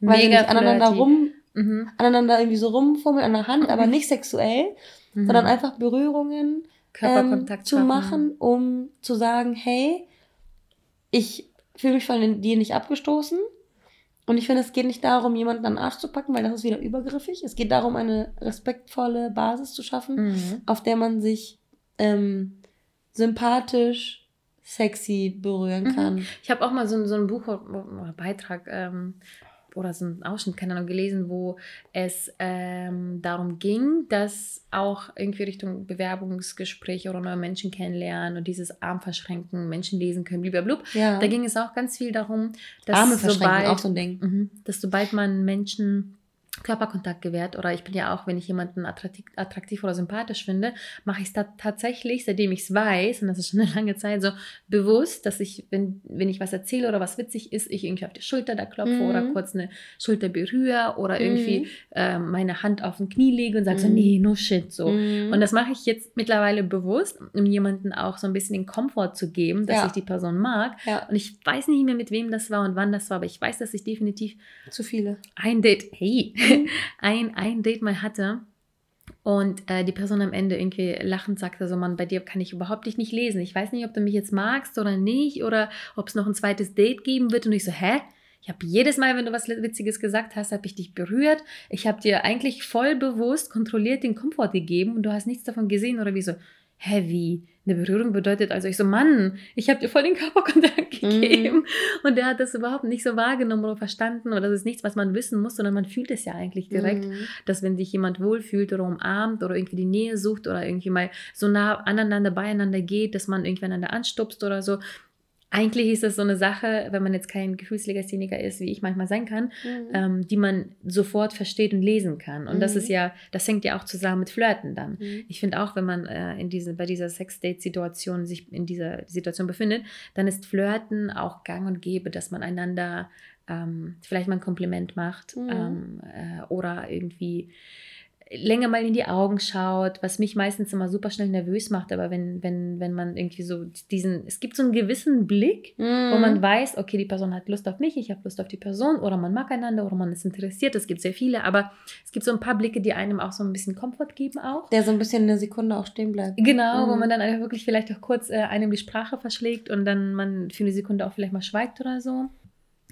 weil Mega nicht aneinander rum, Mhm. aneinander irgendwie so rumfummeln an der Hand, aber nicht sexuell, Mhm. sondern einfach Berührungen ähm, Körperkontakt zu schaffen. machen, um zu sagen, hey, ich fühle mich von dir nicht abgestoßen. Und ich finde, es geht nicht darum, jemanden an den Arsch zu packen, weil das ist wieder übergriffig. Es geht darum, eine respektvolle Basis zu schaffen, Mhm. auf der man sich ähm, sympathisch, sexy berühren Mhm. kann. Ich habe auch mal so, so ein Buch Beitrag ähm, oder so einen Ausschnitt, keine Ahnung, gelesen, wo es ähm, darum ging, dass auch irgendwie Richtung Bewerbungsgespräche oder neue Menschen kennenlernen und dieses Arm verschränken, Menschen lesen können, blablabla. Ja. Da ging es auch ganz viel darum, dass Arme verschränken, sobald, auch so ein Ding. Mhm. dass sobald man Menschen Körperkontakt gewährt oder ich bin ja auch, wenn ich jemanden attraktiv, attraktiv oder sympathisch finde, mache ich es da tatsächlich, seitdem ich es weiß, und das ist schon eine lange Zeit so, bewusst, dass ich, wenn, wenn ich was erzähle oder was witzig ist, ich irgendwie auf die Schulter da klopfe Mhm. oder kurz eine Schulter berühre oder irgendwie Mhm. äh, meine Hand auf den Knie lege und sage so, Mhm. nee, no shit, so. Mhm. Und das mache ich jetzt mittlerweile bewusst, um jemanden auch so ein bisschen den Komfort zu geben, dass Ja. ich die Person mag. ja, Und ich weiß nicht mehr, mit wem das war und wann das war, aber ich weiß, dass ich definitiv zu viele. ein Date, hey. ein, ein Date mal hatte. Und äh, die Person am Ende irgendwie lachend sagte so, Mann, bei dir kann ich überhaupt dich nicht lesen. Ich weiß nicht, ob du mich jetzt magst oder nicht oder ob es noch ein zweites Date geben wird. Und ich so, hä? Ich habe jedes Mal, wenn du was Witziges gesagt hast, habe ich dich berührt. Ich habe dir eigentlich voll bewusst kontrolliert den Komfort gegeben und du hast nichts davon gesehen oder wie so, wie? Eine Berührung bedeutet also, ich so, Mann, ich habe dir voll den Körperkontakt Mhm. gegeben. Und der hat das überhaupt nicht so wahrgenommen oder verstanden oder das ist nichts, was man wissen muss, sondern man fühlt es ja eigentlich direkt, Mhm. dass wenn sich jemand wohlfühlt oder umarmt oder irgendwie die Nähe sucht oder irgendwie mal so nah aneinander beieinander geht, dass man irgendwie einander anstupst oder so. Eigentlich ist das so eine Sache, wenn man jetzt kein Gefühlslegastheniker ist, wie ich manchmal sein kann, Mhm. ähm, die man sofort versteht und lesen kann. Und das Mhm. ist ja, das hängt ja auch zusammen mit Flirten dann. Mhm. Ich finde auch, wenn man äh, in diese, bei dieser Sex-Date-Situation sich in dieser Situation befindet, dann ist Flirten auch gang und gäbe, dass man einander ähm, vielleicht mal ein Kompliment macht Mhm. ähm, äh, oder irgendwie länger mal in die Augen schaut, was mich meistens immer super schnell nervös macht, aber wenn, wenn, wenn man irgendwie so diesen, es gibt so einen gewissen Blick, wo Mhm. man weiß, okay, die Person hat Lust auf mich, ich habe Lust auf die Person oder man mag einander oder man ist interessiert. Es gibt sehr viele, aber es gibt so ein paar Blicke, die einem auch so ein bisschen Komfort geben auch. Der so ein bisschen eine Sekunde auch stehen bleibt. Genau, wo Mhm. man dann einfach wirklich vielleicht auch kurz äh, einem die Sprache verschlägt und dann man für eine Sekunde auch vielleicht mal schweigt oder so.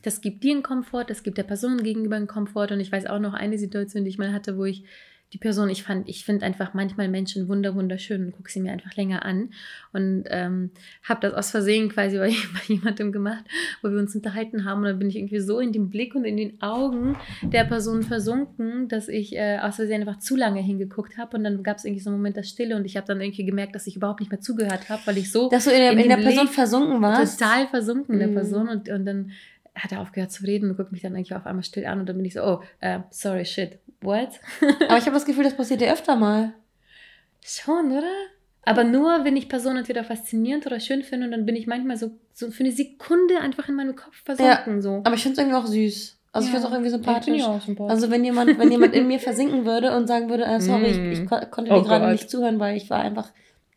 Das gibt dir einen Komfort, das gibt der Person gegenüber einen Komfort und ich weiß auch noch eine Situation, die ich mal hatte, wo ich die Person, ich fand, ich finde einfach manchmal Menschen wunder wunderschön und gucke sie mir einfach länger an und ähm, habe das aus Versehen quasi bei, bei jemandem gemacht, wo wir uns unterhalten haben und dann bin ich irgendwie so in dem Blick und in den Augen der Person versunken, dass ich äh, aus Versehen einfach zu lange hingeguckt habe und dann gab es irgendwie so einen Moment der Stille und ich habe dann irgendwie gemerkt, dass ich überhaupt nicht mehr zugehört habe, weil ich so Dass du in der, In in der Person Blick versunken warst. total versunken in der Mhm. Person und, und dann hat er aufgehört zu reden und guckt mich dann eigentlich auf einmal still an und dann bin ich so, oh, äh, sorry, shit, what? Aber ich habe das Gefühl, das passiert dir öfter mal. Schon, oder? Aber nur, wenn ich Personen entweder faszinierend oder schön finde und dann bin ich manchmal so, so für eine Sekunde einfach in meinem Kopf versunken. So. Aber ich finde es irgendwie auch süß. Also ich finde es auch irgendwie Ja, ich sympathisch. die auch sympathisch. Also wenn jemand, wenn jemand in mir versinken würde und sagen würde, äh, sorry, Mm. ich, ich ko konnte Oh dir gerade nicht zuhören, weil ich war einfach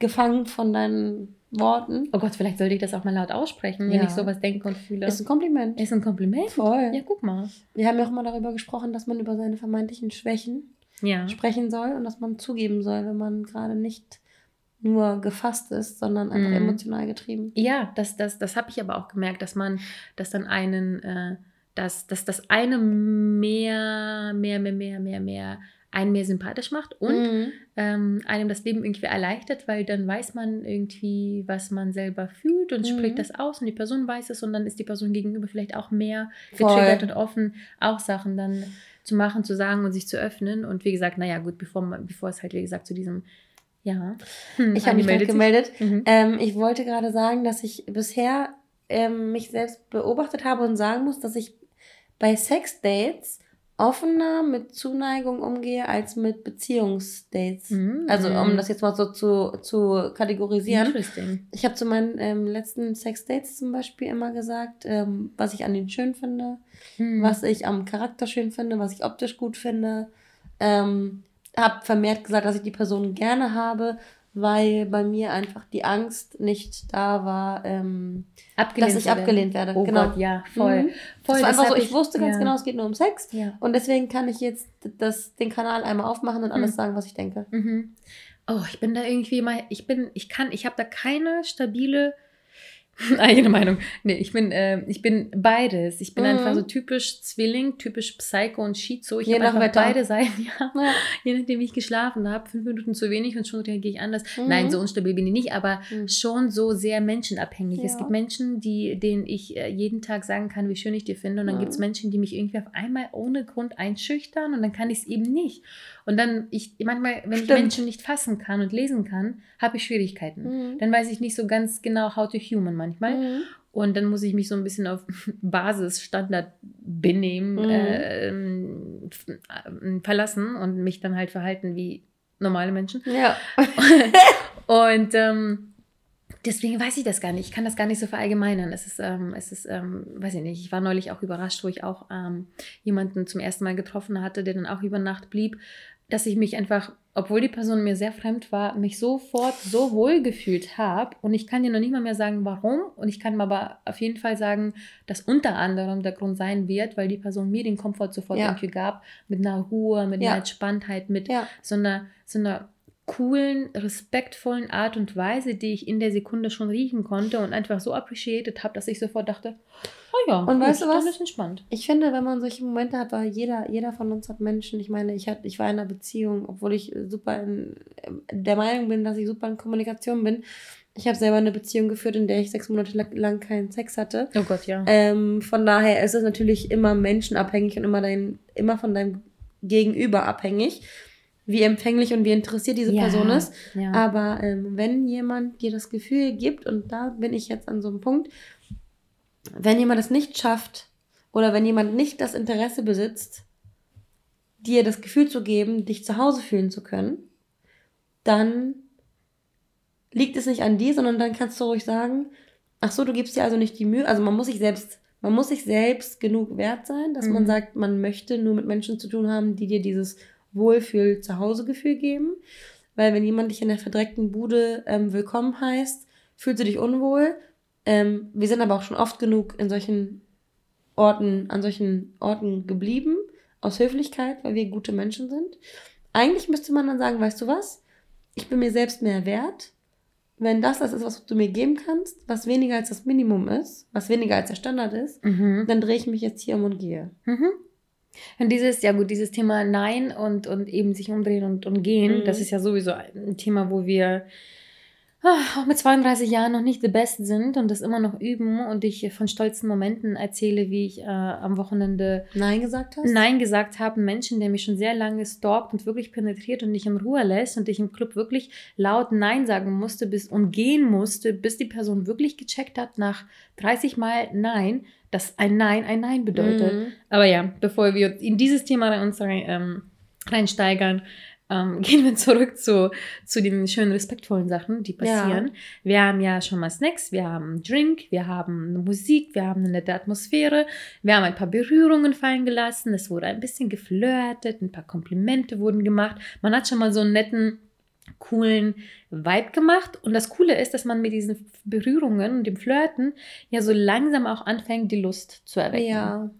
gefangen von deinen Worten. oh Gott, vielleicht sollte ich das auch mal laut aussprechen, wenn Ja. ich sowas denke und fühle. Ist ein Kompliment. Ist ein Kompliment? Voll. Ja, guck mal. Wir haben ja auch mal darüber gesprochen, dass man über seine vermeintlichen Schwächen Ja. sprechen soll und dass man zugeben soll, wenn man gerade nicht nur gefasst ist, sondern einfach Mhm. emotional getrieben. Ja, das, das, das habe ich aber auch gemerkt, dass man, dass dann einen, äh, dass, dass das eine mehr, mehr, mehr, mehr, mehr, mehr, einen mehr sympathisch macht und Mhm. ähm, einem das Leben irgendwie erleichtert, weil dann weiß man irgendwie, was man selber fühlt und Mhm. spricht das aus und die Person weiß es und dann ist die Person gegenüber vielleicht auch mehr Voll. getriggert und offen, auch Sachen dann zu machen, zu sagen und sich zu öffnen. Und wie gesagt, naja, gut, bevor, bevor es halt, wie gesagt, zu diesem, ja. Hm, Ich habe mich gerade gemeldet. Mhm. Ähm, ich wollte gerade sagen, dass ich bisher ähm, mich selbst beobachtet habe und sagen muss, dass ich bei Sexdates offener mit Zuneigung umgehe als mit Beziehungsdates. Mhm. Also um das jetzt mal so zu, zu kategorisieren. Interesting. Ich habe zu meinen ähm, letzten Sexdates zum Beispiel immer gesagt, ähm, was ich an denen schön finde, Mhm. was ich am Charakter schön finde, was ich optisch gut finde. Ähm, habe vermehrt gesagt, dass ich die Person gerne habe, weil bei mir einfach die Angst nicht da war, ähm, abgelehnt dass ich abgelehnt werde. Oh genau. Gott, ja, voll. Mhm. voll das war einfach so, ich wusste ganz ja. genau, es geht nur um Sex. Ja. Und deswegen kann ich jetzt das, den Kanal einmal aufmachen und alles Mhm. sagen, was ich denke. Mhm. Oh, ich bin da irgendwie mal, ich bin, ich kann, ich habe da keine stabile Eigene Meinung. Nee, ich bin, äh, ich bin beides. Ich bin Mhm. einfach so typisch Zwilling, typisch Psycho und Schizo. Ich habe einfach Wetter. beide Seiten, ja. Ja. Je nachdem, wie ich geschlafen habe. Fünf Minuten zu wenig und schon reagiere ich anders. Mhm. Nein, so unstabil bin ich nicht, aber Mhm. schon so sehr menschenabhängig. Es Ja. gibt Menschen, die, denen ich äh, jeden Tag sagen kann, wie schön ich dir finde. Und dann Mhm. gibt es Menschen, die mich irgendwie auf einmal ohne Grund einschüchtern und dann kann ich es eben nicht. Und dann, ich manchmal, wenn ich Stimmt. Menschen nicht fassen kann und lesen kann, habe ich Schwierigkeiten. Mhm. Dann weiß ich nicht so ganz genau, how to human manchmal. Mhm. Und dann muss ich mich so ein bisschen auf Basisstandard benehmen, Mhm. äh, ähm, f- äh, verlassen und mich dann halt verhalten wie normale Menschen. Ja. Und ähm, deswegen weiß ich das gar nicht. Ich kann das gar nicht so verallgemeinern. Es ist, ähm, es ist, ähm, weiß ich nicht. Ich war neulich auch überrascht, wo ich auch ähm, jemanden zum ersten Mal getroffen hatte, der dann auch über Nacht blieb, dass ich mich einfach, obwohl die Person mir sehr fremd war, mich sofort so wohl gefühlt habe. Und ich kann dir noch nicht mal mehr sagen, warum. Und ich kann aber auf jeden Fall sagen, dass unter anderem der Grund sein wird, weil die Person mir den Komfort sofort Ja. irgendwie gab, mit einer Ruhe, mit Ja. einer Entspanntheit, mit Ja. so einer, so einer coolen, respektvollen Art und Weise, die ich in der Sekunde schon riechen konnte und einfach so appreciated habe, dass ich sofort dachte, oh ja, Und weißt du was? ist entspannt. Ich finde, wenn man solche Momente hat, weil jeder, jeder von uns hat Menschen, ich meine, ich, hat, ich war in einer Beziehung, obwohl ich super in, der Meinung bin, dass ich super in Kommunikation bin. Ich habe selber eine Beziehung geführt, in der ich sechs Monate lang- lang keinen Sex hatte. Oh Gott, ja. Ähm, von daher ist es natürlich immer menschenabhängig und immer, dein, immer von deinem Gegenüber abhängig, wie empfänglich und wie interessiert diese Ja, Person ist. ja. Aber ähm, wenn jemand dir das Gefühl gibt, und da bin ich jetzt an so einem Punkt, wenn jemand es nicht schafft oder wenn jemand nicht das Interesse besitzt, dir das Gefühl zu geben, dich zu Hause fühlen zu können, dann liegt es nicht an dir, sondern dann kannst du ruhig sagen, ach so, du gibst dir also nicht die Mühe, also man muss sich selbst, man muss sich selbst genug wert sein, dass man Mhm. sagt, man möchte nur mit Menschen zu tun haben, die dir dieses Wohlfühl zu Hause Gefühl geben, weil wenn jemand dich in der verdreckten Bude ähm, willkommen heißt, fühlst du dich unwohl. Ähm, wir sind aber auch schon oft genug in solchen Orten, an solchen Orten geblieben, aus Höflichkeit, weil wir gute Menschen sind. Eigentlich müsste man dann sagen, weißt du was? Ich bin mir selbst mehr wert. Wenn das das ist, was du mir geben kannst, was weniger als das Minimum ist, was weniger als der Standard ist, Mhm. dann drehe ich mich jetzt hier um und gehe. Mhm. Und dieses, ja gut, dieses Thema Nein und, und eben sich umdrehen und, und gehen, Mhm. das ist ja sowieso ein Thema, wo wir auch mit 32 Jahren noch nicht the best sind und das immer noch üben und ich von stolzen Momenten erzähle, wie ich äh, am Wochenende Nein gesagt hast? Nein gesagt habe, einen Menschen, der mich schon sehr lange stalkt und wirklich penetriert und nicht in Ruhe lässt und ich im Club wirklich laut Nein sagen musste bis und gehen musste, bis die Person wirklich gecheckt hat nach 30 Mal Nein, dass ein Nein ein Nein bedeutet. Mhm. Aber ja, bevor wir in dieses Thema rein, uns ähm, reinsteigern, ähm, gehen wir zurück zu, zu den schönen, respektvollen Sachen, die passieren. Wir haben ja schon mal Snacks, wir haben einen Drink, wir haben Musik, wir haben eine nette Atmosphäre, wir haben ein paar Berührungen fallen gelassen, es wurde ein bisschen geflirtet, ein paar Komplimente wurden gemacht. Man hat schon mal so einen netten, coolen Vibe gemacht. Und das Coole ist, dass man mit diesen Berührungen und dem Flirten ja so langsam auch anfängt, die Lust zu erwecken. Ja.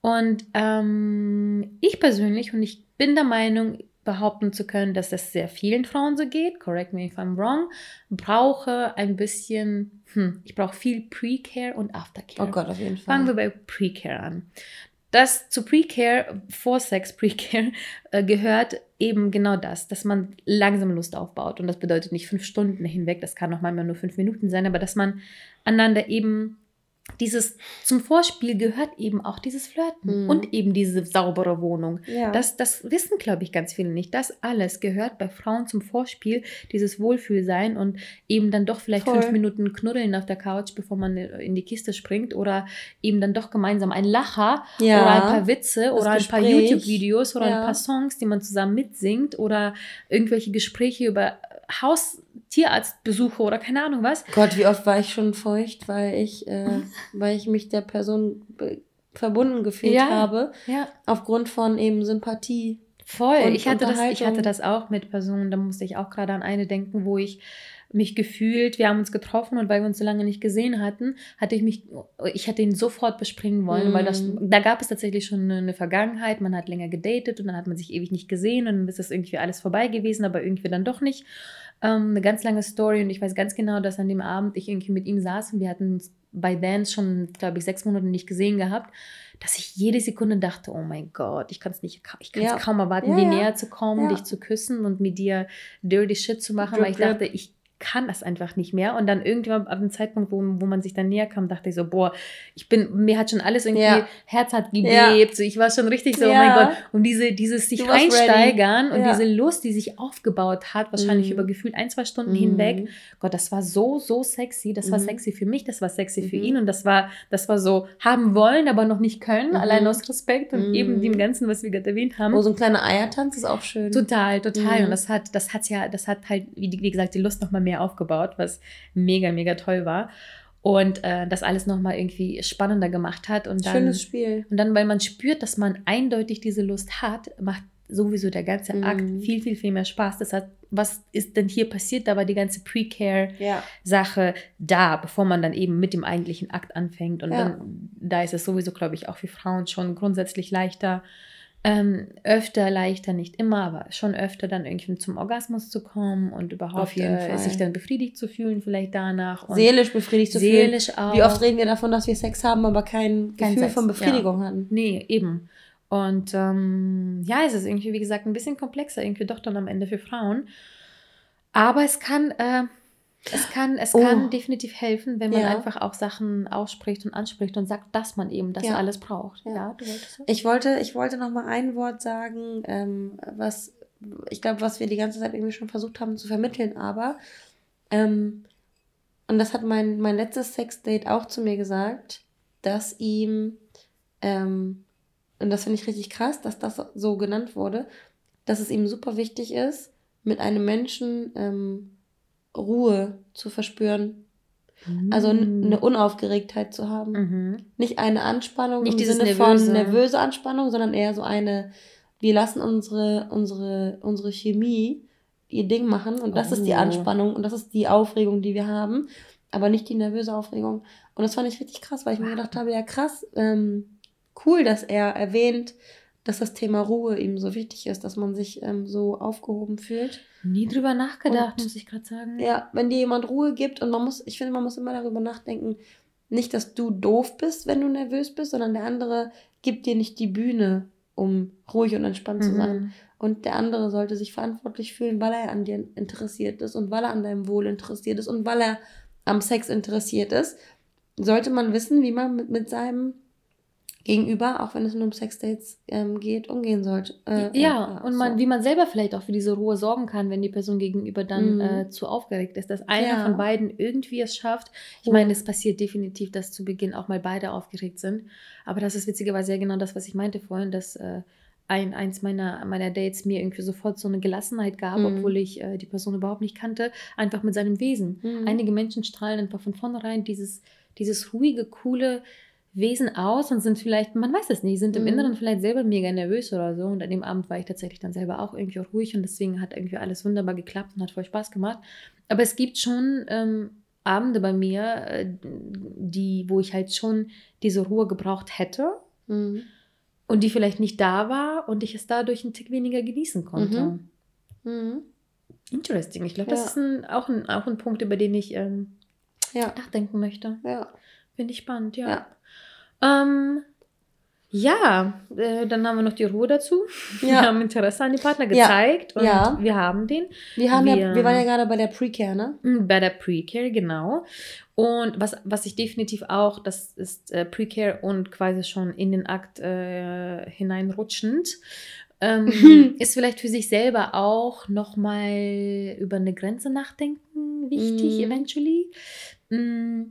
Und ähm, ich persönlich, und ich bin der Meinung, behaupten zu können, dass das sehr vielen Frauen so geht, correct me if I'm wrong, brauche ein bisschen, hm, ich brauche viel Pre-Care und Aftercare. Oh Gott, auf jeden Fall. Fangen wir bei Pre-Care an. Das zu Pre-Care, Vor-Sex Pre-Care, äh, gehört eben genau das, dass man langsam Lust aufbaut. Und das bedeutet nicht fünf Stunden hinweg, das kann auch manchmal nur fünf Minuten sein, aber dass man einander eben dieses, zum Vorspiel gehört eben auch dieses Flirten Mhm. und eben diese saubere Wohnung. ja. Das, das wissen, glaube ich, ganz viele nicht. Das alles gehört bei Frauen zum Vorspiel, dieses Wohlfühlsein und eben dann doch vielleicht Voll. fünf Minuten knuddeln auf der Couch, bevor man in die Kiste springt oder eben dann doch gemeinsam ein Lacher ja. oder ein paar Witze Das oder ein paar Gespräch. YouTube-Videos oder Ja. ein paar Songs, die man zusammen mitsingt oder irgendwelche Gespräche über Haustierarztbesuche oder keine Ahnung was. Gott, wie oft war ich schon feucht, weil ich, äh, weil ich mich der Person verbunden gefühlt Ja. habe, Ja, aufgrund von eben Sympathie. Voll. Und ich, hatte das, ich hatte das auch mit Personen, da musste ich auch gerade an eine denken, wo ich mich gefühlt, wir haben uns getroffen und weil wir uns so lange nicht gesehen hatten, hatte ich mich, ich hätte ihn sofort bespringen wollen, weil das, Mhm. da gab es tatsächlich schon eine, Vergangenheit, man hat länger gedatet und dann hat man sich ewig nicht gesehen und dann ist das irgendwie alles vorbei gewesen, aber irgendwie dann doch nicht. Ähm, eine ganz lange Story und ich weiß ganz genau, dass an dem Abend ich irgendwie mit ihm saß und wir hatten uns bei Dance schon, glaube ich, sechs Monate nicht gesehen gehabt, dass ich jede Sekunde dachte, oh mein Gott, ich kann es nicht, ich kann es Ja. kaum erwarten, Ja, dir ja. näher zu kommen, dich zu küssen und mit dir dirty shit zu machen, weil ich dachte, ich kann das einfach nicht mehr. Und dann irgendwann ab dem Zeitpunkt, wo, wo man sich dann näher kam, dachte ich so, boah, ich bin, mir hat schon alles irgendwie, Ja. Herz hat Ja. gebebt, so, ich war schon richtig so, oh Ja. mein Gott. Und diese, dieses sich reinsteigern und Ja. diese Lust, die sich aufgebaut hat, wahrscheinlich Mhm. über gefühlt ein, zwei Stunden Mhm. hinweg, Gott, das war so, so sexy. Das war Mhm. sexy für mich, das war sexy für Mhm. ihn und das war, das war so haben wollen, aber noch nicht können, Mhm. allein aus Respekt und eben dem Ganzen, was wir gerade erwähnt haben. Oh, so ein kleiner Eiertanz ist auch schön. Total, total. Und das hat, das hat ja, das hat halt, wie, wie gesagt, die Lust nochmal mehr aufgebaut, was mega, mega toll war. Und äh, das alles nochmal irgendwie spannender gemacht hat. Und dann, Schönes Spiel. und dann, weil man spürt, dass man eindeutig diese Lust hat, macht sowieso der ganze Mhm. Akt viel, viel, viel mehr Spaß. Das hat, was ist denn hier passiert? Da war die ganze Pre-Care. Ja. Sache da, bevor man dann eben mit dem eigentlichen Akt anfängt. Und Ja. dann, da ist es sowieso, glaube ich, auch für Frauen schon grundsätzlich leichter, ähm, öfter leichter, nicht immer, aber schon öfter dann irgendwie zum Orgasmus zu kommen und überhaupt äh, sich dann befriedigt zu fühlen, vielleicht danach. Seelisch befriedigt zu fühlen. seelisch auch. Wie oft reden wir davon, dass wir Sex haben, aber kein, Kein Gefühl Sex, von Befriedigung hatten? Nee, eben. Und ähm, ja, es ist irgendwie, wie gesagt, ein bisschen komplexer, irgendwie doch dann am Ende für Frauen. Aber es kann, äh, es kann, es Oh. kann definitiv helfen, wenn man Ja. einfach auch Sachen ausspricht und anspricht und sagt, dass man eben das Ja. alles braucht. Ja. Ja, du wolltest was? Ich wollte, ich wollte noch mal ein Wort sagen, ähm, was ich glaube, was wir die ganze Zeit irgendwie schon versucht haben zu vermitteln, aber ähm, und das hat mein, mein letztes Sexdate auch zu mir gesagt, dass ihm ähm, und das finde ich richtig krass, dass das so genannt wurde, dass es ihm super wichtig ist, mit einem Menschen ähm, Ruhe zu verspüren, also n- eine Unaufgeregtheit zu haben Mhm. nicht eine Anspannung Nicht im Sinne Nervöse. von nervöse Anspannung, sondern eher so eine, wir lassen unsere, unsere, unsere Chemie ihr Ding machen und das ist die Oh. Anspannung und das ist die Aufregung, die wir haben, aber nicht die nervöse Aufregung. Und das fand ich richtig krass, weil ich mir gedacht habe, ja krass, ähm, cool, dass er erwähnt, dass das Thema Ruhe ihm so wichtig ist, dass man sich ähm, so aufgehoben fühlt. Nie drüber nachgedacht, Und- muss ich gerade sagen. Ja, wenn dir jemand Ruhe gibt und man muss, ich finde, man muss immer darüber nachdenken, nicht, dass du doof bist, wenn du nervös bist, sondern der andere gibt dir nicht die Bühne, um ruhig und entspannt zu sein. Mhm. Und der andere sollte sich verantwortlich fühlen, weil er an dir interessiert ist und weil er an deinem Wohl interessiert ist und weil er am Sex interessiert ist. Sollte man wissen, wie man mit, mit seinem Gegenüber, auch wenn es nur um Sexdates ähm, geht, umgehen sollte. Äh, ja, und man, so. wie man selber vielleicht auch für diese Ruhe sorgen kann, wenn die Person gegenüber dann Mhm. äh, zu aufgeregt ist, dass einer Ja. von beiden irgendwie es schafft. Ich Ja. meine, es passiert definitiv, dass zu Beginn auch mal beide aufgeregt sind. Aber das ist witzigerweise ja genau das, was ich meinte vorhin, dass äh, ein, eins meiner, meiner Dates mir irgendwie sofort so eine Gelassenheit gab, Mhm. obwohl ich äh, die Person überhaupt nicht kannte, einfach mit seinem Wesen. Mhm. Einige Menschen strahlen einfach von vornherein dieses, dieses ruhige, coole Wesen aus und sind vielleicht, man weiß es nicht, sind im Mhm. Inneren vielleicht selber mega nervös oder so. Und an dem Abend war ich tatsächlich dann selber auch irgendwie auch ruhig und deswegen hat irgendwie alles wunderbar geklappt und hat voll Spaß gemacht. Aber es gibt schon ähm, Abende bei mir, äh, die, wo ich halt schon diese Ruhe gebraucht hätte Mhm. und die vielleicht nicht da war und ich es dadurch einen Tick weniger genießen konnte. Mhm. Mhm. Interesting. Ich glaube, Ja. das ist ein, auch, ein, auch ein Punkt, über den ich ähm, Ja, nachdenken möchte. ja. Finde ich spannend, ja. Ja. Ähm, ja, äh, dann haben wir noch die Ruhe dazu. Wir Ja. haben Interesse an die Partner Ja. gezeigt und Ja. wir haben den. Wir, haben ja, Wir- wir waren ja gerade bei der Pre-Care, ne? Mm, Bei der Pre-Care, genau. Und was, was ich definitiv auch, das ist äh, Pre-Care und quasi schon in den Akt äh, hineinrutschend, ähm, ist vielleicht für sich selber auch nochmal über eine Grenze nachdenken wichtig, Mhm. eventually. Mm,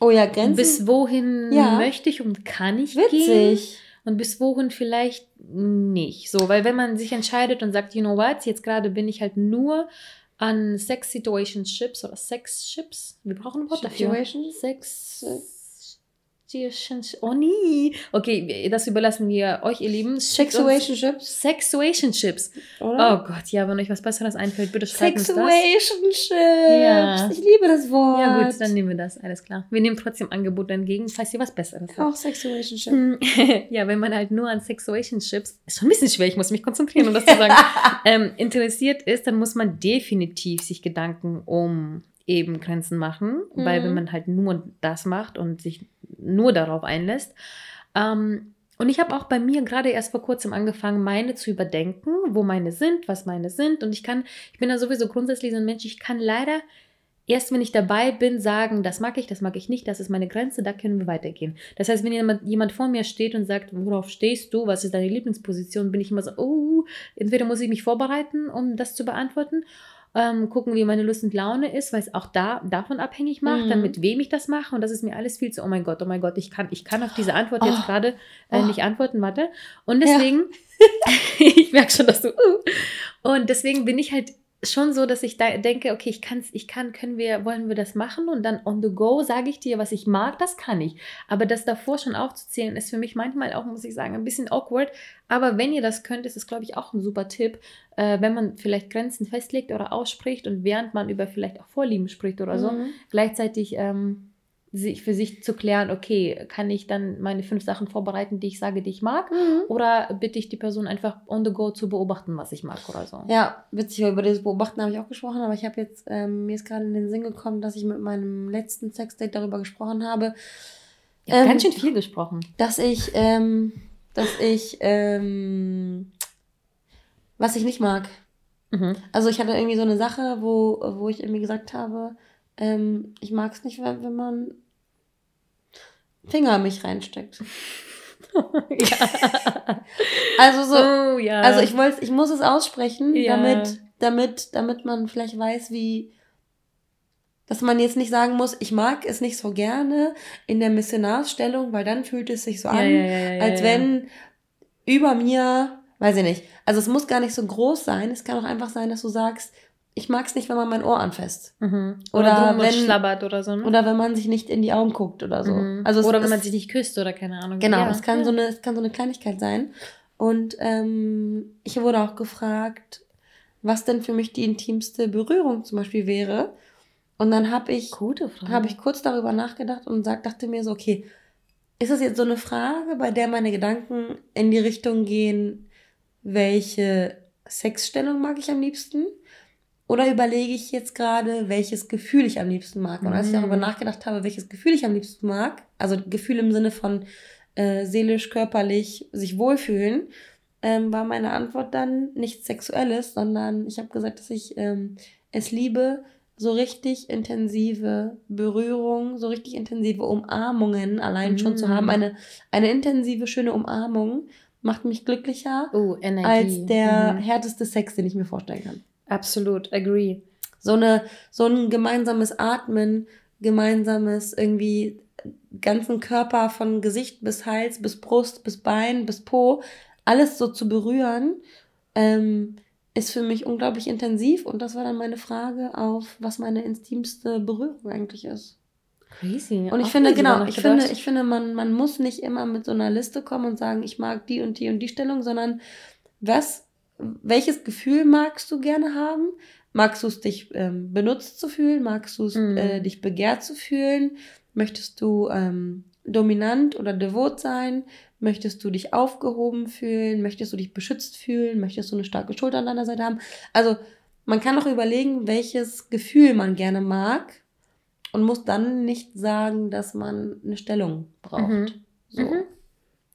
Oh ja, Grenzen. Bis wohin Ja. möchte ich und kann ich gehen? Witzig. Und bis wohin vielleicht nicht. So, weil wenn man sich entscheidet und sagt, you know what, jetzt gerade bin ich halt nur an Sex Situationships oder Sexships. Wir brauchen ein Wort dafür. Situations? Oh nie. Okay, das überlassen wir euch, ihr Lieben. Sexuationships. Sexuationships. Oder? Oh Gott, ja, wenn euch was Besseres einfällt, bitte schreibt uns das. Sexuationships. Ja. Ich liebe das Wort. Ja gut, dann nehmen wir das, alles klar. Wir nehmen trotzdem Angebote entgegen, falls ihr was Besseres habt. Auch Sexuationship. Hm, ja, wenn man halt nur an Sexuationships, ist schon ein bisschen schwer, ich muss mich konzentrieren, um das zu sagen, ähm, interessiert ist, dann muss man definitiv sich Gedanken um eben Grenzen machen, weil Mhm. wenn man halt nur das macht und sich nur darauf einlässt. Ähm, und ich habe auch bei mir gerade erst vor kurzem angefangen, meine zu überdenken, wo meine sind, was meine sind. Und ich kann, ich bin da sowieso grundsätzlich so ein Mensch, ich kann leider erst, wenn ich dabei bin, sagen, das mag ich, das mag ich nicht, das ist meine Grenze, da können wir weitergehen. Das heißt, wenn jemand, jemand vor mir steht und sagt, worauf stehst du, was ist deine Lieblingsposition, bin ich immer so, oh, entweder muss ich mich vorbereiten, um das zu beantworten, ähm, gucken, wie meine Lust und Laune ist, weil es auch da davon abhängig macht, Mhm. dann mit wem ich das mache und das ist mir alles viel zu, oh mein Gott, oh mein Gott, ich kann, ich kann auf diese Antwort jetzt Oh. gerade äh, Oh. nicht antworten, warte. Und Ja. deswegen, ich merke schon, dass du, uh. und deswegen bin ich halt schon so, dass ich da denke, okay, ich kann's, ich kann, können wir, wollen wir das machen und dann on the go sage ich dir, was ich mag, das kann ich. Aber das davor schon aufzuzählen, ist für mich manchmal auch, muss ich sagen, ein bisschen awkward. Aber wenn ihr das könnt, ist es, glaube ich, auch ein super Tipp, äh, wenn man vielleicht Grenzen festlegt oder ausspricht und während man über vielleicht auch Vorlieben spricht oder so, Mhm. gleichzeitig ähm, für sich zu klären, okay, kann ich dann meine fünf Sachen vorbereiten, die ich sage, die ich mag? Mhm. Oder bitte ich die Person einfach on the go zu beobachten, was ich mag oder so? Ja, witzig, über dieses Beobachten habe ich auch gesprochen, aber ich habe jetzt, ähm, mir ist gerade in den Sinn gekommen, dass ich mit meinem letzten Sexdate darüber gesprochen habe, Ich habe Ähm, ganz schön viel gesprochen. dass ich, ähm, dass ich, ähm, was ich nicht mag. Mhm. Also ich hatte irgendwie so eine Sache, wo, wo ich irgendwie gesagt habe, ähm, ich mag es nicht, wenn, wenn man Finger in mich reinsteckt. ja. Also so, oh, ja. also ich wollte, ich muss es aussprechen, Ja. damit, damit, damit man vielleicht weiß, wie, dass man jetzt nicht sagen muss, ich mag es nicht so gerne in der Missionarsstellung, weil dann fühlt es sich so an, als wenn über mir, weiß ich nicht, also es muss gar nicht so groß sein, es kann auch einfach sein, dass du sagst, ich mag es nicht, wenn man mein Ohr anfasst. Mhm. Oder Oder, wenn- schlabbert oder so. Ne? Oder wenn man sich nicht in die Augen guckt oder so. Mhm. Also es, oder wenn es, man sich nicht küsst oder keine Ahnung. Genau, ja. es, kann ja. so eine, es kann so eine Kleinigkeit sein. Und ähm, ich wurde auch gefragt, was denn für mich die intimste Berührung zum Beispiel wäre. Und dann habe ich, habe ich kurz darüber nachgedacht und sag, dachte mir so, okay, ist das jetzt so eine Frage, bei der meine Gedanken in die Richtung gehen, welche Sexstellung mag ich am liebsten? Oder überlege ich jetzt gerade, welches Gefühl ich am liebsten mag? Und als ich Mhm. darüber nachgedacht habe, welches Gefühl ich am liebsten mag, also Gefühl im Sinne von äh, seelisch, körperlich, sich wohlfühlen, ähm, war meine Antwort dann nichts Sexuelles, sondern ich habe gesagt, dass ich ähm, es liebe, so richtig intensive Berührung, so richtig intensive Umarmungen allein schon zu Mm. haben. Eine, eine intensive, schöne Umarmung macht mich glücklicher oh, als der Mhm. härteste Sex, den ich mir vorstellen kann. Absolut, agree. So, eine, so ein gemeinsames Atmen, gemeinsames irgendwie ganzen Körper von Gesicht bis Hals, bis Brust, bis Bein, bis Po, alles so zu berühren, ähm, ist für mich unglaublich intensiv. Und das war dann meine Frage auf, was meine intimste Berührung eigentlich ist. Crazy. Und ich Auch finde, genau, ich finde, ich finde, man, man muss nicht immer mit so einer Liste kommen und sagen, ich mag die und die und die Stellung, sondern was, welches Gefühl magst du gerne haben? Magst du es dich ähm, benutzt zu fühlen? Magst du es Mhm. äh, dich begehrt zu fühlen? Möchtest du ähm, dominant oder devot sein? Möchtest du dich aufgehoben fühlen? Möchtest du dich beschützt fühlen? Möchtest du eine starke Schulter an deiner Seite haben? Also man kann auch überlegen, welches Gefühl man gerne mag und muss dann nicht sagen, dass man eine Stellung braucht. Mhm. So. Mhm.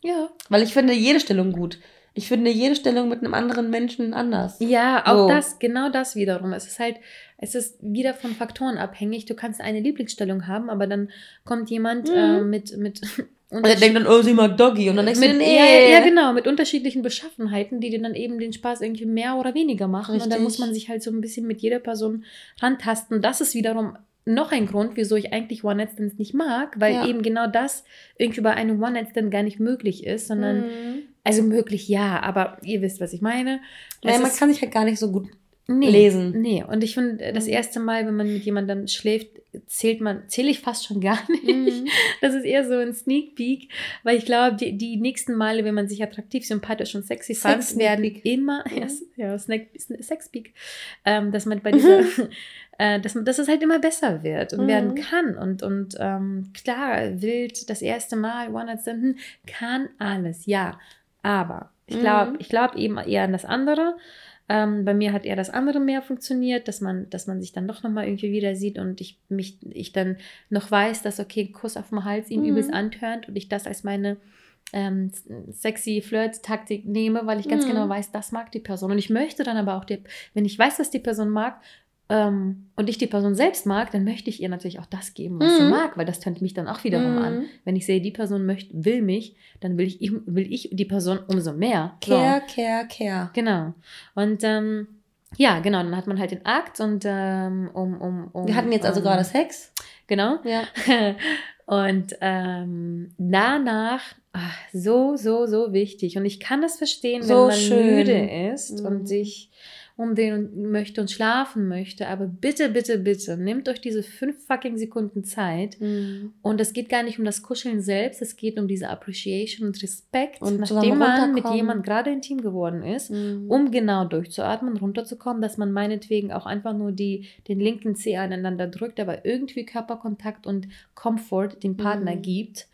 Ja. Weil ich finde jede Stellung gut. Ich finde jede Stellung mit einem anderen Menschen anders. Ja, auch So. das, genau das wiederum. Es ist halt, es ist wieder von Faktoren abhängig. Du kannst eine Lieblingsstellung haben, aber dann kommt jemand Mhm. äh, mit, mit Und er denkt dann, oh, sie mag Doggy. Und dann denkst mit, du, nee. ja, ja, genau, mit unterschiedlichen Beschaffenheiten, die dir dann eben den Spaß irgendwie mehr oder weniger machen. Und dann Richtig. muss man sich halt so ein bisschen mit jeder Person rantasten. Das ist wiederum noch ein Grund, wieso ich eigentlich One-Night-Stands nicht mag, weil Ja. eben genau das irgendwie bei einem One-Night-Stand gar nicht möglich ist, sondern, Mhm. Also möglich ja, aber ihr wisst, was ich meine. Naja, man kann sich halt gar nicht so gut nee, lesen. Nee, und ich finde, das Mhm. erste Mal, wenn man mit jemandem schläft, zählt man, zähle ich fast schon gar nicht. Mhm. Das ist eher so ein Sneak Peek, weil ich glaube, die, die nächsten Male, wenn man sich attraktiv, sympathisch und sexy fand, Sex-Sneak werden immer, Mhm. ja, ja Snack, Sex Peek, ähm, dass man bei dieser, äh, dass, man, dass es halt immer besser wird und Mhm. werden kann. Und, und ähm, klar, wild das erste Mal, One Night Stand, hm, kann alles, ja. Aber ich glaube Mhm. ich glaub eben eher an das andere. Ähm, bei mir hat eher das andere mehr funktioniert, dass man, dass man sich dann doch nochmal irgendwie wieder sieht und ich mich, ich dann noch weiß, dass okay, Kuss auf dem Hals ihn Mhm. übelst antörnt und ich das als meine ähm, sexy Flirt-Taktik nehme, weil ich ganz Mhm. genau weiß, das mag die Person. Und ich möchte dann aber auch, die, wenn ich weiß, was die Person mag ähm, und ich die Person selbst mag, dann möchte ich ihr natürlich auch das geben, was sie Mhm. mag, weil das tönt mich dann auch wiederum an. Mhm. Wenn ich sehe, die Person möchte, will mich, dann will ich, will ich die Person umso mehr. So. Care, care, care. Genau. Und ähm, ja, genau, dann hat man halt den Akt und ähm, um, um, um. Wir hatten jetzt also um, gerade Sex. Genau. Ja. und ähm, danach, ach, so, so, so wichtig. Und ich kann das verstehen, So wenn man schön. müde ist Mhm. und sich umdrehen möchte und schlafen möchte. Aber bitte, bitte, bitte, nehmt euch diese fünf fucking Sekunden Zeit. Mhm. Und es geht gar nicht um das Kuscheln selbst, es geht um diese Appreciation und Respekt, Und nachdem man mit jemandem gerade intim geworden ist Mhm. um genau durchzuatmen, runterzukommen, dass man meinetwegen auch einfach nur die, den linken Zeh aneinander drückt, aber irgendwie Körperkontakt und Comfort dem Partner Mhm. gibt,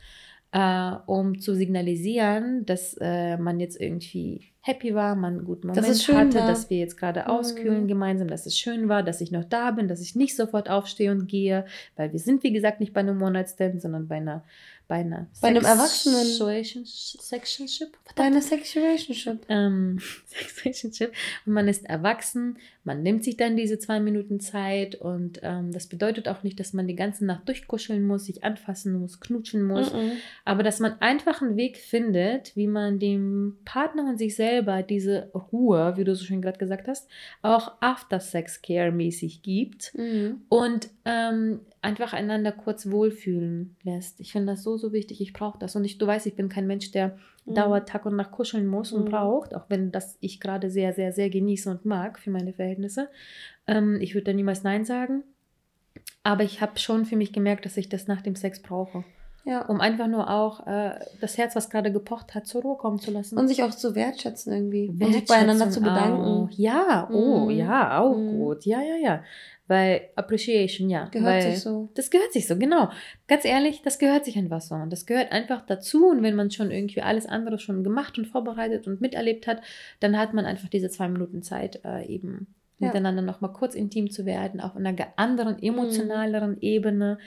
äh, um zu signalisieren, dass äh, man jetzt irgendwie happy war, man einen guten Moment schön hatte, war. dass wir jetzt gerade Mhm. auskühlen gemeinsam, dass es schön war, dass ich noch da bin, dass ich nicht sofort aufstehe und gehe, weil wir sind, wie gesagt, nicht bei einem One-Night-Stand, sondern bei einer bei einer Bei einem Erwachsenen. Sexuationship. Deine Sexuationship. Ähm, Sexuationship. Und man ist erwachsen, man nimmt sich dann diese zwei Minuten Zeit und ähm, das bedeutet auch nicht, dass man die ganze Nacht durchkuscheln muss, sich anfassen muss, knutschen muss, Mhm. aber dass man einfach einen Weg findet, wie man dem Partner und sich selber diese Ruhe, wie du so schön gerade gesagt hast, auch After-Sex-Care-mäßig gibt Mhm. und ähm, einfach einander kurz wohlfühlen lässt. Ich finde das so, so wichtig. Ich brauche das. Und ich, du weißt, ich bin kein Mensch, der Mhm. dauert Tag und Nacht kuscheln muss und Mhm. braucht, auch wenn das ich gerade sehr, sehr, sehr genieße und mag für meine Verhältnisse. Ähm, ich würde da niemals Nein sagen. Aber ich habe schon für mich gemerkt, dass ich das nach dem Sex brauche. Ja. Um einfach nur auch äh, das Herz, was gerade gepocht hat, zur Ruhe kommen zu lassen. Und sich auch zu wertschätzen irgendwie. Und sich beieinander zu bedanken. Auch. Ja, oh, Mhm. ja, auch Mhm. gut. Ja, ja, ja. Weil Appreciation, ja. Gehört weil, sich so. Das gehört sich so, genau. Ganz ehrlich, das gehört sich einfach so. Und das gehört einfach dazu. Und wenn man schon irgendwie alles andere schon gemacht und vorbereitet und miterlebt hat, dann hat man einfach diese zwei Minuten Zeit, äh, eben Ja. miteinander nochmal kurz intim zu werden, auf einer anderen, Mhm. emotionaleren Ebene.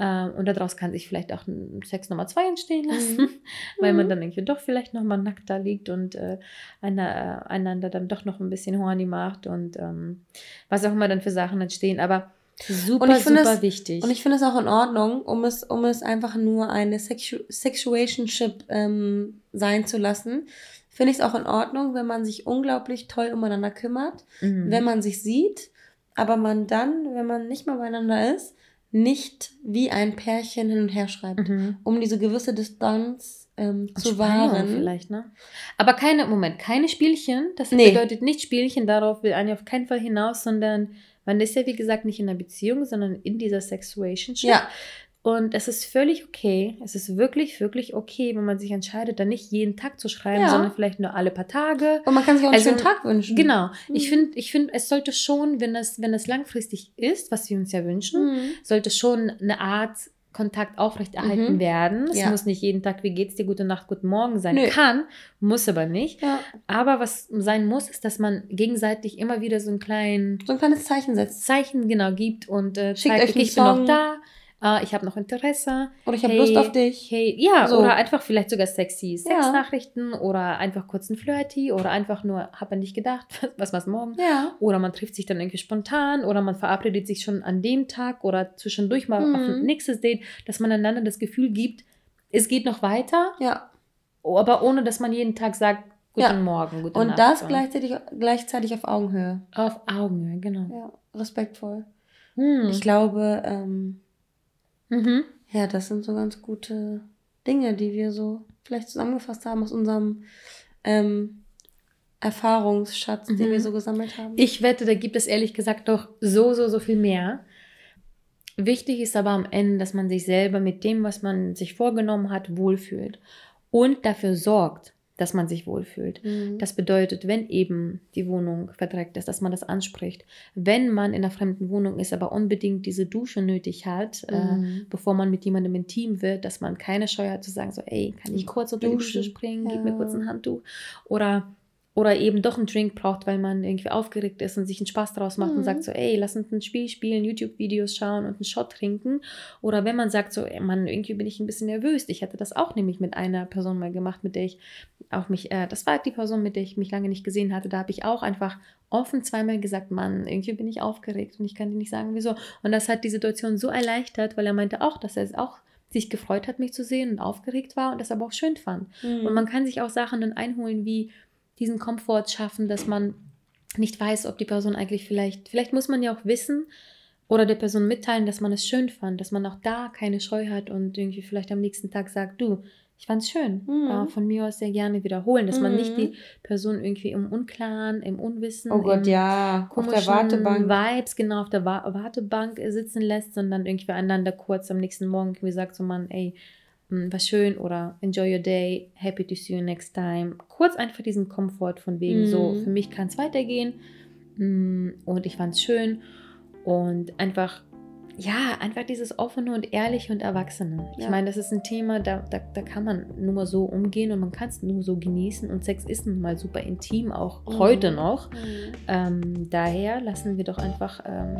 Ähm, und daraus kann sich vielleicht auch ein Sex Nummer zwei entstehen lassen, Mhm. weil man Mhm. dann irgendwie doch vielleicht nochmal nackt da liegt und äh, einer, äh, einander dann doch noch ein bisschen horny macht und ähm, was auch immer dann für Sachen entstehen. Aber super, Und ich finde super es- wichtig. Und ich finde es auch in Ordnung, um es, um es einfach nur eine Sexu Sexuationship ähm, sein zu lassen. Finde ich es auch in Ordnung, wenn man sich unglaublich toll umeinander kümmert, Mhm. wenn man sich sieht, aber man dann, wenn man nicht mal beieinander ist, nicht wie ein Pärchen hin und her schreibt, Mhm. um diese gewisse Distanz ähm, zu Spannung wahren. vielleicht, ne? Aber keine, Moment, keine Spielchen. Das Nee. bedeutet nicht Spielchen, darauf will Anja auf keinen Fall hinaus, sondern man ist ja, wie gesagt, nicht in einer Beziehung, sondern in dieser Sexuation. Ja, Und es ist völlig okay. Es ist wirklich, wirklich okay, wenn man sich entscheidet, dann nicht jeden Tag zu schreiben, Ja. sondern vielleicht nur alle paar Tage. und man kann sich auch einen Also, schönen Tag wünschen. Genau. Ich Mhm. finde, ich find, es sollte schon, wenn es, wenn es langfristig ist, was wir uns ja wünschen, Mhm. sollte schon eine Art Kontakt aufrechterhalten Mhm. werden. Es Ja. muss nicht jeden Tag, wie geht's dir, gute Nacht, guten Morgen sein. Nö. Kann, muss aber nicht. Ja, Aber was sein muss, ist, dass man gegenseitig immer wieder so ein kleines so ein kleines Zeichen setzt. Zeichen genau gibt und äh, Schickt zeigt, euch einen ich bin noch Song. da, äh, ich habe noch Interesse. Oder ich habe Hey, Lust auf dich. Hey, ja, So. oder einfach vielleicht sogar sexy Ja. Sexnachrichten oder einfach kurz ein Flirty oder einfach nur, hab an dich gedacht, was was morgen. Ja. Oder man trifft sich dann irgendwie spontan oder man verabredet sich schon an dem Tag oder zwischendurch mal auf ein Mhm. nächstes Date, dass man einander das Gefühl gibt, es geht noch weiter, Ja. aber ohne dass man jeden Tag sagt, guten Ja. Morgen, gute Und Nacht. das gleichzeitig, gleichzeitig auf Augenhöhe. auf Augenhöhe, genau. Ja, respektvoll. Hm. Ich glaube, ähm, mhm. ja, das sind so ganz gute Dinge, die wir so vielleicht zusammengefasst haben aus unserem ähm, Erfahrungsschatz, den Mhm. wir so gesammelt haben. Ich wette, da gibt es ehrlich gesagt doch so, so, so viel mehr. Wichtig ist aber am Ende, dass man sich selber mit dem, was man sich vorgenommen hat, wohlfühlt und dafür sorgt, dass man sich wohlfühlt. Mhm. Das bedeutet, wenn eben die Wohnung verdreckt ist, dass man das anspricht. Wenn man in einer fremden Wohnung ist, aber unbedingt diese Dusche nötig hat, äh, Mhm. bevor man mit jemandem intim wird, dass man keine Scheu hat zu sagen, so, ey, kann ich kurz unter die Dusche springen, gib mir kurz Ja. ein Handtuch. Oder, oder eben doch einen Drink braucht, weil man irgendwie aufgeregt ist und sich einen Spaß draus macht und Mhm. sagt so, ey, lass uns ein Spiel spielen, YouTube-Videos schauen und einen Shot trinken. Oder wenn man sagt so, ey, Mann, irgendwie bin ich ein bisschen nervös. Ich hatte das auch nämlich mit einer Person mal gemacht, mit der ich auch mich, äh, das war die Person, mit der ich mich lange nicht gesehen hatte. Da habe ich auch einfach offen zweimal gesagt, Mann, irgendwie bin ich aufgeregt und ich kann dir nicht sagen, wieso. Und das hat die Situation so erleichtert, weil er meinte auch, dass er es auch sich gefreut hat, mich zu sehen und aufgeregt war und das aber auch schön fand. Mhm. Und man kann sich auch Sachen dann einholen, wie diesen Komfort schaffen, dass man nicht weiß, ob die Person eigentlich vielleicht, vielleicht muss man ja auch wissen oder der Person mitteilen, dass man es schön fand, dass man auch da keine Scheu hat und irgendwie vielleicht am nächsten Tag sagt, du, ich fand es schön. Mhm. Äh, von mir aus sehr gerne wiederholen, dass man nicht Mhm. die Person irgendwie im Unklaren, im Unwissen, oh Gott, im ja. Auf der Wartebank. Vibes genau auf der Wa Wartebank sitzen lässt, sondern irgendwie einander kurz am nächsten Morgen irgendwie sagt so man, ey, war schön oder enjoy your day, happy to see you next time. Kurz einfach diesen Komfort von wegen so, Mhm. für mich kann es weitergehen mh, und ich fand es schön und einfach ja, einfach dieses offene und ehrliche und erwachsene. Ich Ja. meine, das ist ein Thema, da, da, da kann man nur so umgehen und man kann es nur so genießen und Sex ist nun mal super intim, auch Mhm. heute noch. Mhm. Ähm, daher lassen wir doch einfach, ähm,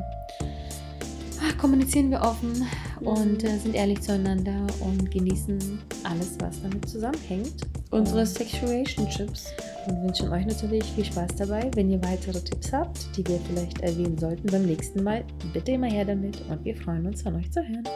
kommunizieren wir offen und äh, sind ehrlich zueinander und genießen alles, was damit zusammenhängt. Unsere Sexuation-Chips. Und wünschen euch natürlich viel Spaß dabei. Wenn ihr weitere Tipps habt, die wir vielleicht erwähnen sollten beim nächsten Mal, bitte immer her damit und wir freuen uns von euch zu hören.